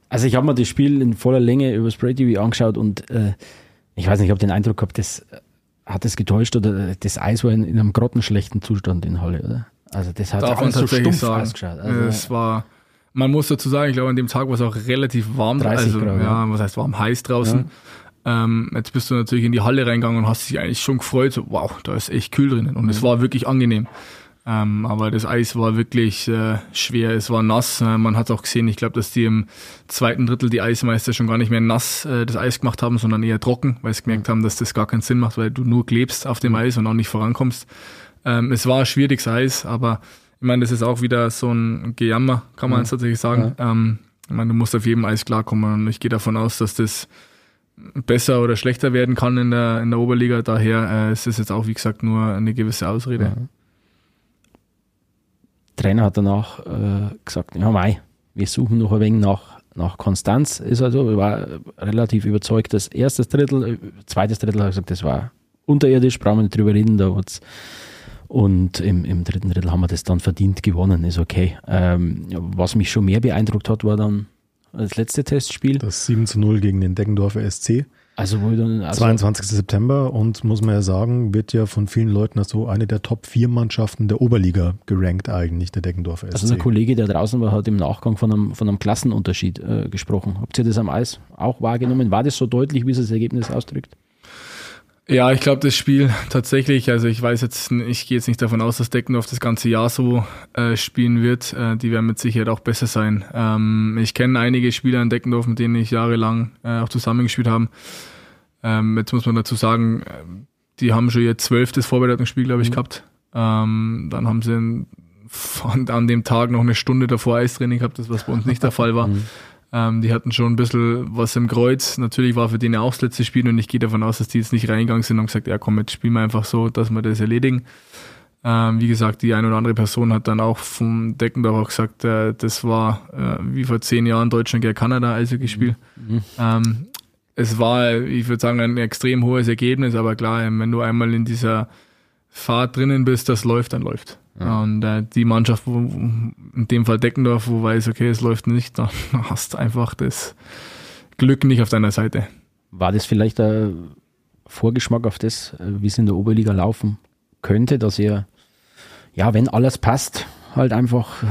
Also ich habe mir das Spiel in voller Länge über Spray TV angeschaut und äh, ich weiß nicht, ich habe den Eindruck gehabt, das äh, hat es getäuscht oder äh, das Eis war in, in einem grottenschlechten Zustand in Halle, oder? Also das hat Darf man alles so stumpf sagen. ausgeschaut. Also, es war, man muss dazu sagen, ich glaube, an dem Tag war es auch relativ warm. 30 also, Grad, ja, was heißt warm, heiß draußen. Ähm, jetzt bist du natürlich in die Halle reingegangen und hast dich eigentlich schon gefreut, so, wow, da ist echt kühl drinnen. Und Mhm. es war wirklich angenehm. Ähm, aber das Eis war wirklich äh, schwer, es war nass. Äh, man hat auch gesehen, ich glaube, dass die im zweiten Drittel die Eismeister schon gar nicht mehr nass äh, das Eis gemacht haben, sondern eher trocken, weil sie gemerkt haben, dass das gar keinen Sinn macht, weil du nur klebst auf dem Eis und auch nicht vorankommst. Ähm, es war schwieriges Eis, aber ich meine, das ist auch wieder so ein Gejammer, kann man jetzt tatsächlich sagen. Ähm, ich meine, du musst auf jedem Eis klarkommen und ich gehe davon aus, dass das besser oder schlechter werden kann in der, in der Oberliga. Daher äh, ist es jetzt auch, wie gesagt, nur eine gewisse Ausrede. Trainer hat danach äh, gesagt, ja mei, wir suchen noch ein wenig nach, nach Konstanz. Ist also, war relativ überzeugt, das erste Drittel, äh, zweites Drittel hat gesagt, das war unterirdisch, brauchen wir nicht drüber reden, da wird's und im, im dritten Drittel haben wir das dann verdient gewonnen, ist okay. Ähm, was mich schon mehr beeindruckt hat, war dann das letzte Testspiel. Das 7 zu 0 gegen den Deggendorfer SC. Also, wo dann, also 22. September und muss man ja sagen, wird ja von vielen Leuten als so eine der Top 4 Mannschaften der Oberliga gerankt eigentlich, der Deggendorfer SC. Also ein Kollege, der draußen war, hat im Nachgang von einem, von einem Klassenunterschied äh, gesprochen. Habt ihr das am Eis auch wahrgenommen? War das so deutlich, wie es das Ergebnis ausdrückt? Ja, ich glaube, das Spiel tatsächlich, also ich weiß jetzt, ich gehe jetzt nicht davon aus, dass Deckendorf das ganze Jahr so äh, spielen wird. Äh, die werden mit Sicherheit auch besser sein. Ähm, ich kenne einige Spieler in Deckendorf, mit denen ich jahrelang äh, auch zusammengespielt habe. Ähm, jetzt muss man dazu sagen, äh, die haben schon ihr zwölftes Vorbereitungsspiel, glaube ich, gehabt. Ähm, dann haben sie an dem Tag noch eine Stunde davor Eistraining gehabt, das was bei uns nicht der Fall war. Ähm, die hatten schon ein bisschen was im Kreuz. Natürlich war für die auch das letzte Spiel und ich gehe davon aus, dass die jetzt nicht reingegangen sind und gesagt, ja komm, jetzt spielen wir einfach so, dass wir das erledigen. Ähm, wie gesagt, die eine oder andere Person hat dann auch vom Deckendorf auch gesagt, äh, das war äh, wie vor zehn Jahren Deutschland gegen Kanada also gespielt. Ähm, es war, ich würde sagen, ein extrem hohes Ergebnis, aber klar, wenn du einmal in dieser Fahrt drinnen bist, das läuft, dann läuft. Und äh, die Mannschaft, wo, in dem Fall Deckendorf, wo weiß, okay, es läuft nicht, dann hast du einfach das Glück nicht auf deiner Seite. War das vielleicht ein Vorgeschmack auf das, äh, wie es in der Oberliga laufen könnte, dass ihr, ja, wenn alles passt, halt einfach äh,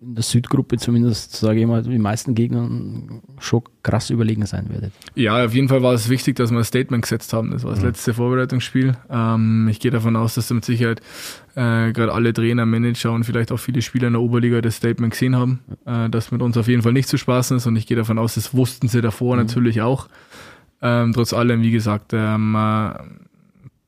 in der Südgruppe zumindest, sage ich mal, die meisten Gegnern schon krass überlegen sein werdet? Ja, auf jeden Fall war es wichtig, dass wir ein Statement gesetzt haben. Das war das letzte Vorbereitungsspiel. Ähm, ich gehe davon aus, dass mit Sicherheit äh, gerade alle Trainer, Manager und vielleicht auch viele Spieler in der Oberliga das Statement gesehen haben, äh, dass mit uns auf jeden Fall nicht zu spaßen ist. Und ich gehe davon aus, das wussten sie davor natürlich auch. Ähm, trotz allem, wie gesagt, ähm, äh,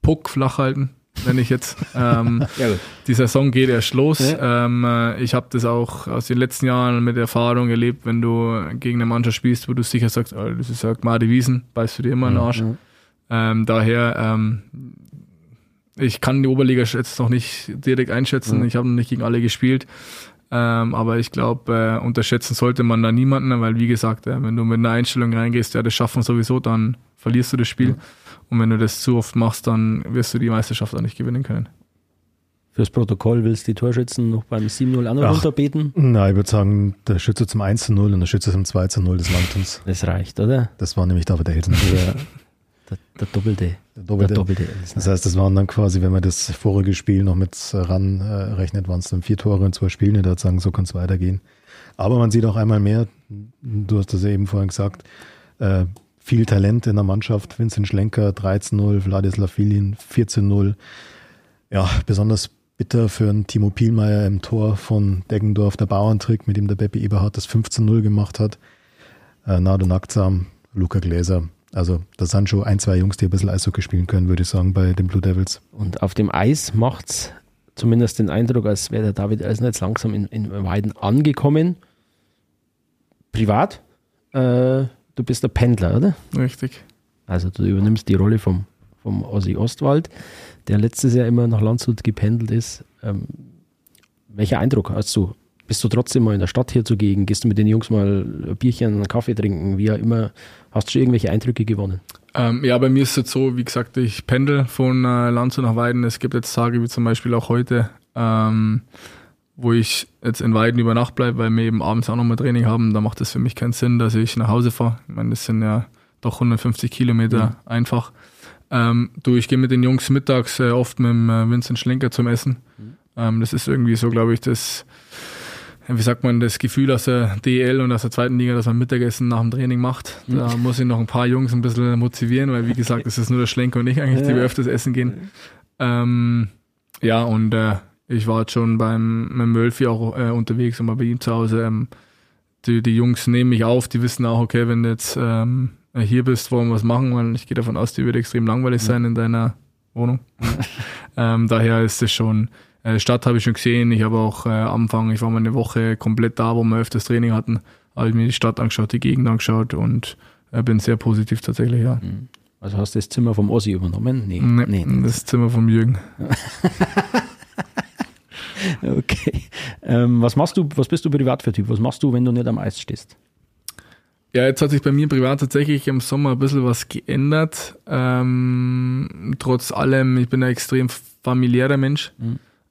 Puck flach halten, wenn ich jetzt. Ähm, Ja, die Saison geht erst los. Ähm, äh, ich habe das auch aus den letzten Jahren mit Erfahrung erlebt, wenn du gegen eine Mannschaft spielst, wo du sicher sagst, oh, das ist ja Gmade Wiesen, beißt du dir immer in den Arsch. Ähm, daher, ähm, ich kann die Oberliga jetzt noch nicht direkt einschätzen. Ich habe noch nicht gegen alle gespielt. Ähm, aber ich glaube, äh, unterschätzen sollte man da niemanden, weil wie gesagt, äh, wenn du mit einer Einstellung reingehst, ja, das schaffen wir sowieso, dann verlierst du das Spiel. Und wenn du das zu oft machst, dann wirst du die Meisterschaft auch nicht gewinnen können. Fürs Protokoll willst du die Torschützen noch beim 7-0 auch noch Ach. runterbeten? Na, ich würde sagen, der Schütze zum 1 zu 0 und der Schütze zum 2 zu 0, das langt uns. Das reicht, oder? Das war nämlich David Hilsen. Der, der, der Doppelte. Der Der Doppelte. Doppelte. Das heißt, das waren dann quasi, wenn man das vorige Spiel noch mit ran äh, rechnet, waren es dann vier Tore in zwei Spielen. Ich würde sagen, so kann es weitergehen. Aber man sieht auch einmal mehr, du hast das ja eben vorhin gesagt, äh, viel Talent in der Mannschaft. Vincent Schlenker 13-0, Wladislav Filin 14-0. Ja, besonders bitter für einen Timo Pielmeier im Tor von Deggendorf, der Bauerntrick, mit dem der Beppe Eberhardt das 15-0 gemacht hat. Äh, Nado Naktsam, Luca Gläser. Also das sind schon ein, zwei Jungs, die ein bisschen Eishockey spielen können, würde ich sagen, bei den Blue Devils. Und auf dem Eis macht's zumindest den Eindruck, als wäre der David Eisner jetzt langsam in, in Weiden angekommen. Privat, äh, du bist der Pendler, oder? Richtig. Also du übernimmst die Rolle vom, vom Ossi Ostwald, der letztes Jahr immer nach Landshut gependelt ist. Ähm, welcher Eindruck hast du? Bist du trotzdem mal in der Stadt hier zugegen? Gehst du mit den Jungs mal ein Bierchen, einen Kaffee trinken? Wie auch immer. Hast du schon irgendwelche Eindrücke gewonnen? Ähm, ja, bei mir ist es jetzt so, wie gesagt, ich pendel von äh, Landshut nach Weiden. Es gibt jetzt Tage wie zum Beispiel auch heute, ähm, wo ich jetzt in Weiden über Nacht bleibe, weil wir eben abends auch nochmal Training haben. Da macht es für mich keinen Sinn, dass ich nach Hause fahre. Ich meine, das sind ja doch 150 Kilometer einfach. Ähm, du, ich gehe mit den Jungs mittags äh, oft mit dem äh, Vincent Schlenker zum Essen. Ähm, das ist irgendwie so, glaube ich, das, ja, wie sagt man, das Gefühl aus der DL und aus der zweiten Liga, dass man Mittagessen nach dem Training macht. Da muss ich noch ein paar Jungs ein bisschen motivieren, weil wie gesagt, es ist nur der Schlenker und ich eigentlich, die wir öfters essen gehen. Ähm, ja, und äh, ich war jetzt schon beim mit Mölfi auch äh, unterwegs und mal bei ihm zu Hause. Ähm, die, die Jungs nehmen mich auf, die wissen auch, okay, wenn du jetzt ähm, hier bist, wollen wir was machen, weil ich gehe davon aus, die wird extrem langweilig sein in deiner Wohnung. ähm, daher ist es schon, äh, Stadt habe ich schon gesehen, ich habe auch äh, am Anfang, ich war mal eine Woche komplett da, wo wir öfters Training hatten, habe ich mir die Stadt angeschaut, die Gegend angeschaut und äh, bin sehr positiv tatsächlich, ja. Also hast du das Zimmer vom Ossi übernommen? Nee. Nee, Das Zimmer vom Jürgen. Okay. Ähm, was machst du, was bist du privat für Typ? Was machst du, wenn du nicht am Eis stehst? Ja, jetzt hat sich bei mir privat tatsächlich im Sommer ein bisschen was geändert. Ähm, trotz allem, ich bin ein extrem familiärer Mensch.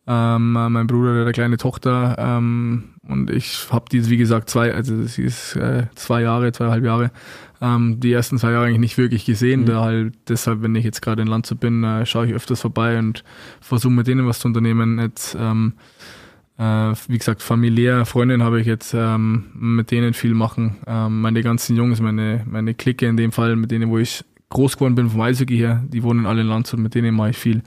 Ähm, mein Bruder hat eine kleine Tochter ähm, und ich habe die, wie gesagt, zwei, also sie ist äh, zwei Jahre, zweieinhalb Jahre, ähm, die ersten zwei Jahre eigentlich nicht wirklich gesehen. Da halt, deshalb, wenn ich jetzt gerade in Landshut bin, äh, schaue ich öfters vorbei und versuche mit denen was zu unternehmen. Jetzt, ähm, äh, wie gesagt, familiär, Freundin habe ich jetzt ähm, mit denen viel machen. Ähm, meine ganzen Jungs, meine, meine Clique in dem Fall, mit denen, wo ich groß geworden bin vom Eishockey her, die wohnen alle in Landshut, mit denen mache ich viel.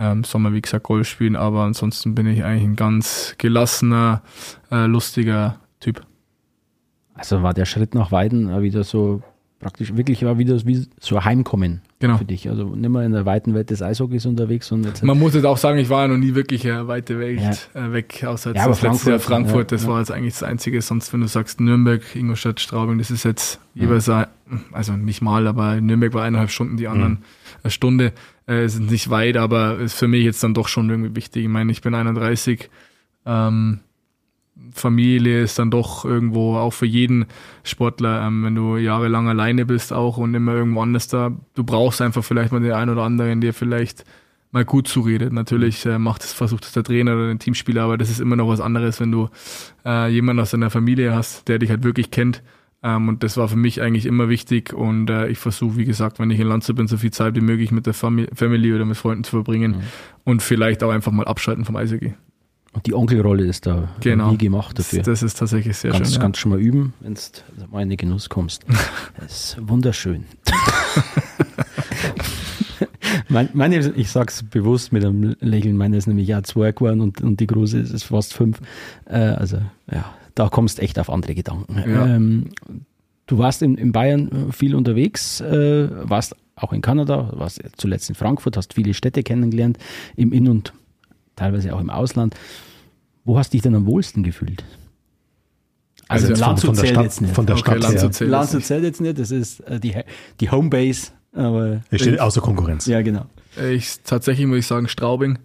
Ähm, Sommer, wie gesagt, Golf spielen, aber ansonsten bin ich eigentlich ein ganz gelassener, äh, lustiger Typ. Also war der Schritt nach Weiden auch wieder so praktisch, wirklich war wieder wie so Heimkommen Genau. für dich. Also nicht mehr in der weiten Welt des Eishockeys unterwegs und jetzt Man muss jetzt auch sagen, ich war ja noch nie wirklich eine weite Welt äh, weg, außer jetzt Ja, das letzte Jahr Frankfurt, Frankfurt, ja, das ja. war jetzt eigentlich das Einzige. Sonst, wenn du sagst Nürnberg, Ingolstadt, Straubing, das ist jetzt jeweils, also nicht mal, aber Nürnberg war eineinhalb Stunden, die anderen eine Stunde. Äh, es ist nicht weit, aber ist für mich jetzt dann doch schon irgendwie wichtig. Ich meine, ich bin 31, ähm, Familie ist dann doch irgendwo auch für jeden Sportler, ähm, wenn du jahrelang alleine bist auch und immer irgendwo anders da, du brauchst einfach vielleicht mal den einen oder anderen, der vielleicht mal gut zuredet. Natürlich äh, macht es, versucht es der Trainer oder der Teamspieler, aber das ist immer noch was anderes, wenn du äh, jemanden aus deiner Familie hast, der dich halt wirklich kennt. Ähm, und das war für mich eigentlich immer wichtig und äh, ich versuche, wie gesagt, wenn ich in Landshut bin, so viel Zeit wie möglich mit der Famili Family oder mit Freunden zu verbringen und vielleicht auch einfach mal abschalten vom Eishockey. Und die Onkelrolle ist da Genau. wie gemacht dafür. Das ist tatsächlich sehr kannst, schön. Ja. kannst schon mal üben, wenn du mal in den Genuss kommst. Das ist wunderschön. Mein- meine, ich sag's bewusst mit einem Lächeln, meine ist nämlich ja zwei geworden und, und die große ist fast fünf. Äh, also ja, da kommst echt auf andere Gedanken. Ja. Ähm, du warst in, in Bayern viel unterwegs, äh, warst auch in Kanada, warst zuletzt in Frankfurt, hast viele Städte kennengelernt, im In- und teilweise auch im Ausland. Wo hast du dich denn am wohlsten gefühlt? Also jetzt von, Landshut von der zählt Stadt, jetzt nicht. von der Okay, Stadt Landshut her. jetzt zählt jetzt nicht, das ist äh, die, die Homebase, aber Es steht außer Konkurrenz. ja, genau. Ich tatsächlich muss ich sagen Straubing.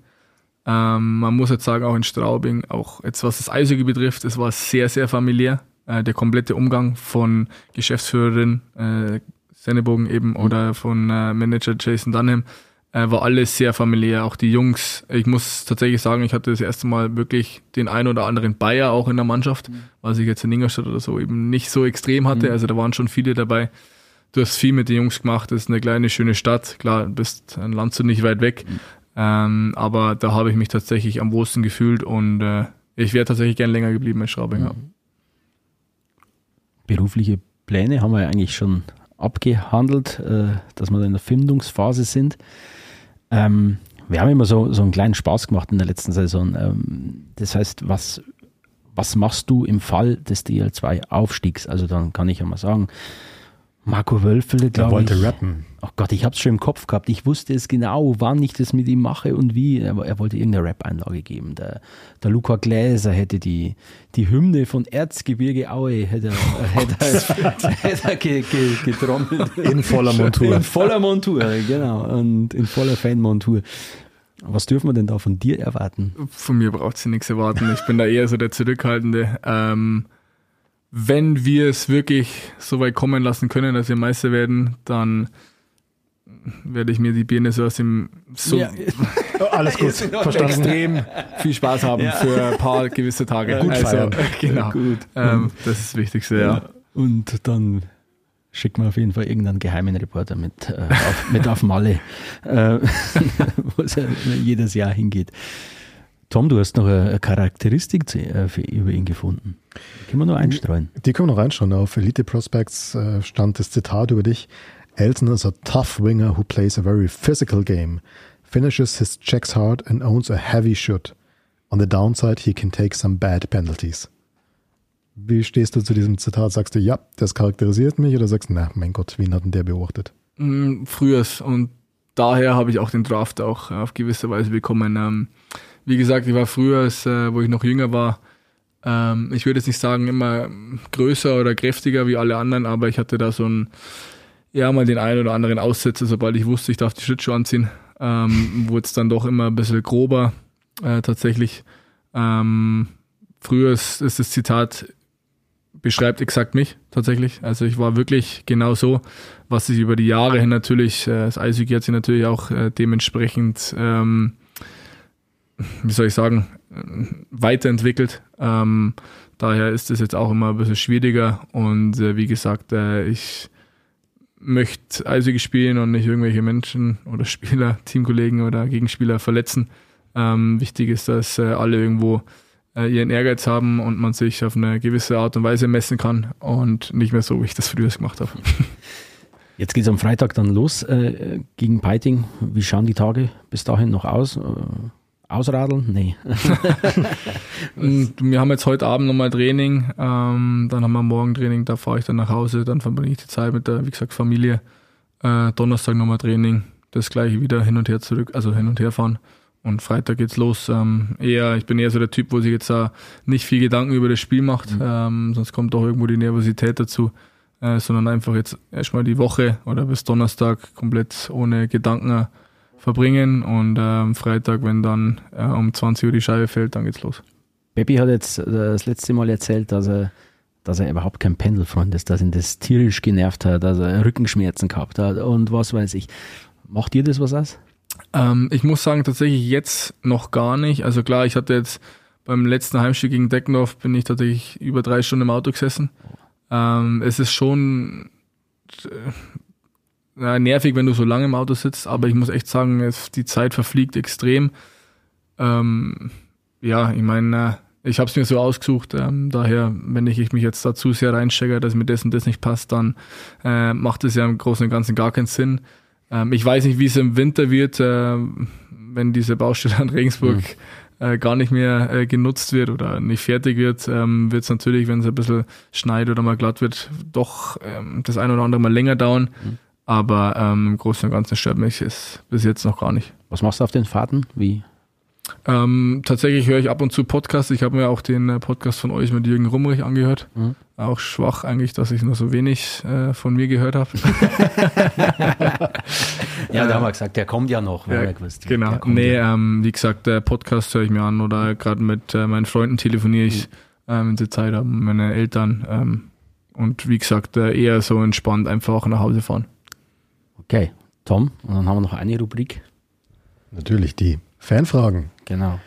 Ähm, man muss jetzt sagen, auch in Straubing, auch jetzt was das Eishockey betrifft, es war sehr, sehr familiär. Äh, der komplette Umgang von Geschäftsführerin äh, Sennebogen eben mhm. oder von äh, Manager Jason Dunham äh, war alles sehr familiär. Auch die Jungs, ich muss tatsächlich sagen, ich hatte das erste Mal wirklich den ein oder anderen Bayer auch in der Mannschaft, mhm. was ich jetzt in Ingolstadt oder so eben nicht so extrem hatte. Mhm. Also da waren schon viele dabei. Du hast viel mit den Jungs gemacht, das ist eine kleine, schöne Stadt. Klar, bist ein Land so nicht weit weg. Mhm. Ähm, aber da habe ich mich tatsächlich am wohlsten gefühlt und äh, ich wäre tatsächlich gern länger geblieben in Schraubing. Mhm. Berufliche Pläne haben wir ja eigentlich schon abgehandelt, äh, dass wir da in der Findungsphase sind. Ähm, wir haben immer so, so einen kleinen Spaß gemacht in der letzten Saison. Ähm, das heißt, was, was machst du im Fall des DL2-Aufstiegs? Also dann kann ich ja mal sagen, Marco Wölfele, glaube ich. Er wollte rappen. Ach Gott, ich habe es schon im Kopf gehabt. Ich wusste es genau, wann ich das mit ihm mache und wie. Er, er wollte irgendeine Rap-Einlage geben. Der, der Luca Gläser hätte die, die Hymne von Erzgebirge Aue hätte, hätte, hätte er ge, ge, getrommelt. In voller Montur. In voller Montur, genau. Und in voller Fanmontur. Was dürfen wir denn da von dir erwarten? Von mir braucht sie nichts erwarten. Ich bin da eher so der Zurückhaltende. Ähm, wenn wir es wirklich so weit kommen lassen können, dass wir Meister werden, dann werde ich mir die Birne so aus dem so ja. alles gut verstanden. extrem viel Spaß haben ja. für ein paar gewisse Tage. Gut also, feiern. Genau. Gut. Ähm, das ist das Wichtigste, ja. Und dann schicken wir auf jeden Fall irgendeinen geheimen Reporter mit, äh, auf, mit auf Malle, äh, wo es jedes Jahr hingeht. Tom, du hast noch eine Charakteristik äh, über ihn gefunden. Die können wir noch einstreuen. Die können wir noch reinschauen. Auf Elite Prospects äh, stand das Zitat über dich. Elton is a tough winger who plays a very physical game, finishes his checks hard and owns a heavy shoot. On the downside, he can take some bad penalties. Wie stehst du zu diesem Zitat? Sagst du, ja, das charakterisiert mich oder sagst du, na, mein Gott, wen hat denn der beobachtet? Mm, frühers und daher habe ich auch den Draft auch auf gewisse Weise bekommen. Ähm, wie gesagt, ich war früher, äh, wo ich noch jünger war, ähm, ich würde jetzt nicht sagen immer größer oder kräftiger wie alle anderen, aber ich hatte da so ein, ja, mal den einen oder anderen Aussetzer, sobald ich wusste, ich darf die Schlittschuhe anziehen, ähm, wurde es dann doch immer ein bisschen grober, äh, tatsächlich. Ähm, früher ist, ist das Zitat, beschreibt exakt mich tatsächlich. Also ich war wirklich genau so, was sich über die Jahre hin natürlich, äh, das Eishockey hat sich natürlich auch äh, dementsprechend ähm, wie soll ich sagen, weiterentwickelt. Ähm, daher ist es jetzt auch immer ein bisschen schwieriger und äh, wie gesagt, äh, ich möchte Eishockey spielen und nicht irgendwelche Menschen oder Spieler, Teamkollegen oder Gegenspieler verletzen. Ähm, wichtig ist, dass äh, alle irgendwo äh, ihren Ehrgeiz haben und man sich auf eine gewisse Art und Weise messen kann und nicht mehr so, wie ich das früher gemacht habe. Jetzt geht es am Freitag dann los äh, gegen Peiting. Wie schauen die Tage bis dahin noch aus? Ausradeln? Nee. wir haben jetzt heute Abend nochmal Training, ähm, dann haben wir morgen Training, da fahre ich dann nach Hause, dann verbringe ich die Zeit mit der, wie gesagt, Familie. Äh, Donnerstag nochmal Training, das gleiche wieder hin und her zurück, also hin und her fahren. Und Freitag geht's los. Ähm, eher, ich bin eher so der Typ, wo sich jetzt äh, nicht viel Gedanken über das Spiel macht, mhm. ähm, sonst kommt doch irgendwo die Nervosität dazu, äh, sondern einfach jetzt erstmal die Woche oder bis Donnerstag komplett ohne Gedanken verbringen und ähm, Freitag, wenn dann äh, um 20 Uhr die Scheibe fällt, dann geht's los. Baby hat jetzt äh, das letzte Mal erzählt, dass er, dass er überhaupt kein Pendelfreund ist, dass ihn das tierisch genervt hat, dass er Rückenschmerzen gehabt hat und was weiß ich. Macht dir das was aus? Ähm, ich muss sagen, tatsächlich jetzt noch gar nicht. Also klar, ich hatte jetzt beim letzten Heimspiel gegen Deckendorf bin ich tatsächlich über drei Stunden im Auto gesessen. Ähm, es ist schon äh, ja, nervig, wenn du so lange im Auto sitzt, aber ich muss echt sagen, es, die Zeit verfliegt extrem. Ähm, ja, ich meine, ich habe es mir so ausgesucht, ähm, daher, wenn ich, ich mich jetzt da zu sehr reinstecke, dass mir das und das nicht passt, dann äh, macht es ja im Großen und Ganzen gar keinen Sinn. Ähm, ich weiß nicht, wie es im Winter wird, äh, wenn diese Baustelle an Regensburg mhm äh, gar nicht mehr äh, genutzt wird oder nicht fertig wird, ähm, wird es natürlich, wenn es ein bisschen schneit oder mal glatt wird, doch ähm, das ein oder andere mal länger dauern. Mhm. Aber ähm, im Großen und Ganzen stört mich es bis jetzt noch gar nicht. Was machst du auf den Fahrten? Wie? Ähm, tatsächlich höre ich ab und zu Podcasts. Ich habe mir auch den äh, Podcast von euch mit Jürgen Rumrich angehört. Mhm. auch schwach eigentlich, dass ich nur so wenig äh, von mir gehört habe. ja, da haben wir gesagt, der kommt ja noch. Ja, genau. Nee, ähm, wie gesagt, der Podcast höre ich mir an oder gerade mit äh, meinen Freunden telefoniere ich, mhm. ähm, wenn sie Zeit haben, meine Eltern. Ähm, und wie gesagt, äh, eher so entspannt einfach nach Hause fahren. Okay, Tom, und dann haben wir noch eine Rubrik. Natürlich die Fanfragen. Genau.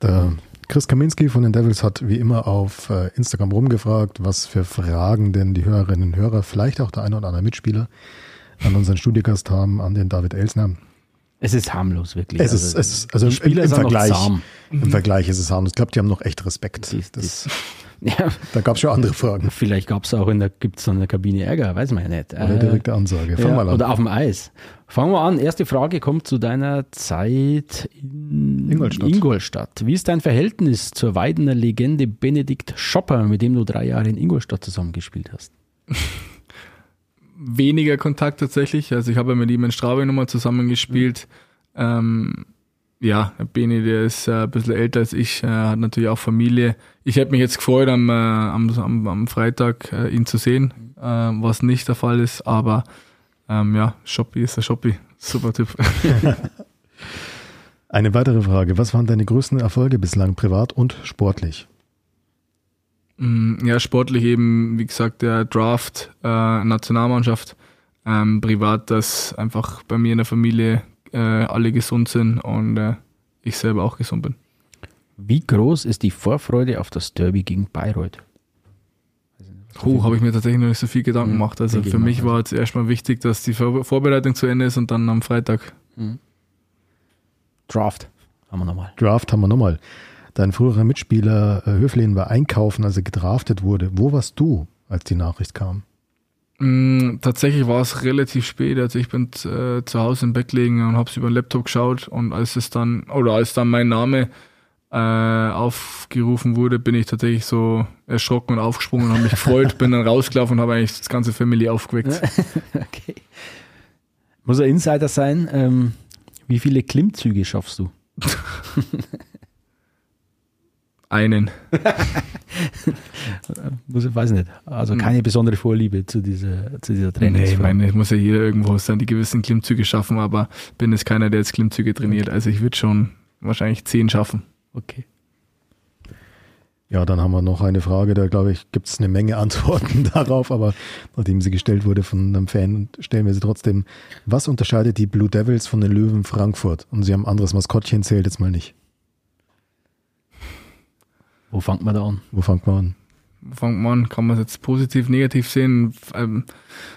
Der Chris Kaminski von den Devils hat wie immer auf äh, Instagram rumgefragt, was für Fragen denn die Hörerinnen und Hörer, vielleicht auch der eine oder andere Mitspieler, an unseren Studiogast haben, an den David Elsner. Es ist harmlos, wirklich. Es ist, also, es ist also im, im Vergleich, im Vergleich ist es harmlos. Ich glaube, die haben noch echt Respekt. Die, das, ja. Da gab es schon andere Fragen. Vielleicht gab es auch in der, gibt's in der Kabine Ärger, weiß man ja nicht. Oder direkte Ansage. Fang ja, mal an. Oder auf dem Eis. Fangen wir an. Erste Frage kommt zu deiner Zeit in Ingolstadt. Ingolstadt. Wie ist dein Verhältnis zur Weidener Legende Benedikt Schopper, mit dem du drei Jahre in Ingolstadt zusammengespielt hast? Weniger Kontakt tatsächlich. Also ich habe mit ihm in Straubing nochmal zusammengespielt. Mhm. Ähm, ja, Beni, der ist äh, ein bisschen älter als ich, äh, hat natürlich auch Familie. Ich hätte mich jetzt gefreut, am, äh, am, am, Freitag äh, ihn zu sehen, äh, was nicht der Fall ist, aber ähm, ja, Shopee ist der Shopee. Super Typ. Eine weitere Frage. Was waren deine größten Erfolge bislang privat und sportlich? Mm, ja, sportlich eben, wie gesagt, der Draft, äh, Nationalmannschaft. Ähm, privat, dass einfach bei mir in der Familie äh, alle gesund sind und äh, ich selber auch gesund bin. Wie groß ist die Vorfreude auf das Derby gegen Bayreuth? Oh, habe ich mir tatsächlich noch nicht so viel Gedanken mhm. gemacht. Also für mich war jetzt erstmal wichtig, dass die Vor Vorbereitung zu Ende ist und dann am Freitag. Mhm. Draft haben wir nochmal. Draft haben wir nochmal. Dein früherer Mitspieler äh, Höflin war einkaufen, als er gedraftet wurde. Wo warst du, als die Nachricht kam? Mm, tatsächlich war es relativ spät. Also ich bin äh, zu Hause im Bett gelegen und habe es über den Laptop geschaut und als es dann, oder als dann mein Name äh, aufgerufen wurde, bin ich tatsächlich so erschrocken und aufgesprungen und habe mich gefreut, bin dann rausgelaufen und habe eigentlich das ganze Family aufgeweckt. okay. Muss ein Insider sein. Ähm, wie viele Klimmzüge schaffst du? Einen. muss ich weiß nicht. Also hm. keine besondere Vorliebe zu dieser, zu dieser Trainingsform. Nee, ich meine, es muss ja jeder irgendwo seine gewissen Klimmzüge schaffen, aber bin es keiner, der jetzt Klimmzüge trainiert. Also ich würde schon wahrscheinlich zehn schaffen. Okay. Ja, dann haben wir noch eine Frage, da glaube ich, gibt es eine Menge Antworten darauf, aber nachdem sie gestellt wurde von einem Fan, stellen wir sie trotzdem. Was unterscheidet die Blue Devils von den Löwen Frankfurt? Und sie haben ein anderes Maskottchen, zählt jetzt mal nicht. Wo fängt man da an? Wo fängt man an? Wo fängt man an? Kann man es jetzt positiv, negativ sehen? Ähm,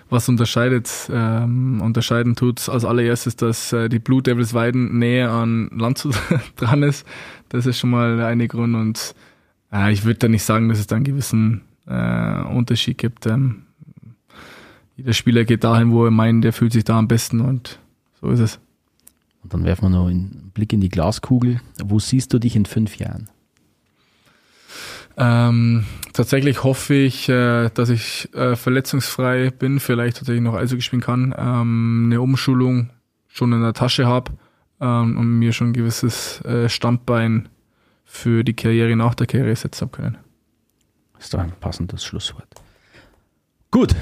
was unterscheidet? Ähm, unterscheiden tut als allererstes, dass äh, die Blue Devils Weiden näher an Landshut dran ist. Das ist schon mal eine Grund und äh, ich würde da nicht sagen, dass es da einen gewissen äh, Unterschied gibt. Ähm, jeder Spieler geht dahin, wo er meint, der fühlt sich da am besten und so ist es. Und dann werfen wir noch einen Blick in die Glaskugel. Wo siehst du dich in fünf Jahren? Ähm, tatsächlich hoffe ich, äh, dass ich äh, verletzungsfrei bin, vielleicht tatsächlich noch Eishockey spielen kann, ähm, eine Umschulung schon in der Tasche habe ähm, und mir schon ein gewisses äh, Standbein für die Karriere nach der Karriere setzen habe können. Ist doch ein passendes Schlusswort. Gut,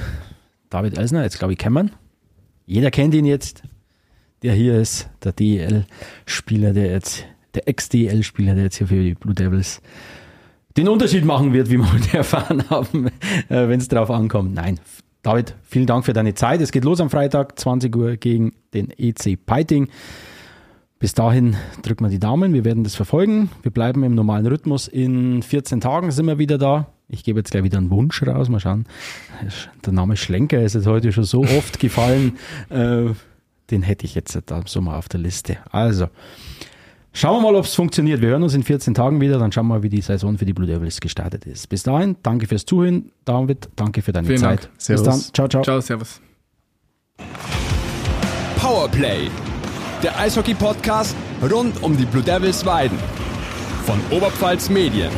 David Elsner, jetzt glaube ich, kennen Jeder kennt ihn jetzt. Der hier ist der DEL-Spieler, der jetzt, der Ex-DEL-Spieler, der jetzt hier für die Blue Devils den Unterschied machen wird, wie wir heute erfahren haben, äh, wenn es darauf ankommt. Nein, David, vielen Dank für deine Zeit. Es geht los am Freitag, 20 Uhr gegen den EC Peiting. Bis dahin drücken wir die Daumen, wir werden das verfolgen. Wir bleiben im normalen Rhythmus. In 14 Tagen sind wir wieder da. Ich gebe jetzt gleich wieder einen Wunsch raus. Mal schauen. Der Name Schlenker ist jetzt heute schon so oft gefallen. Äh, den hätte ich jetzt da so mal auf der Liste. Also, Schauen wir mal, ob es funktioniert. Wir hören uns in 14 Tagen wieder. Dann schauen wir mal, wie die Saison für die Blue Devils gestartet ist. Bis dahin, danke fürs Zuhören. David, danke für deine Vielen Zeit. Dank. Servus. Bis dann. Ciao, ciao. Ciao, servus. Powerplay. Der Eishockey-Podcast rund um die Blue Devils Weiden. Von Oberpfalz Medien.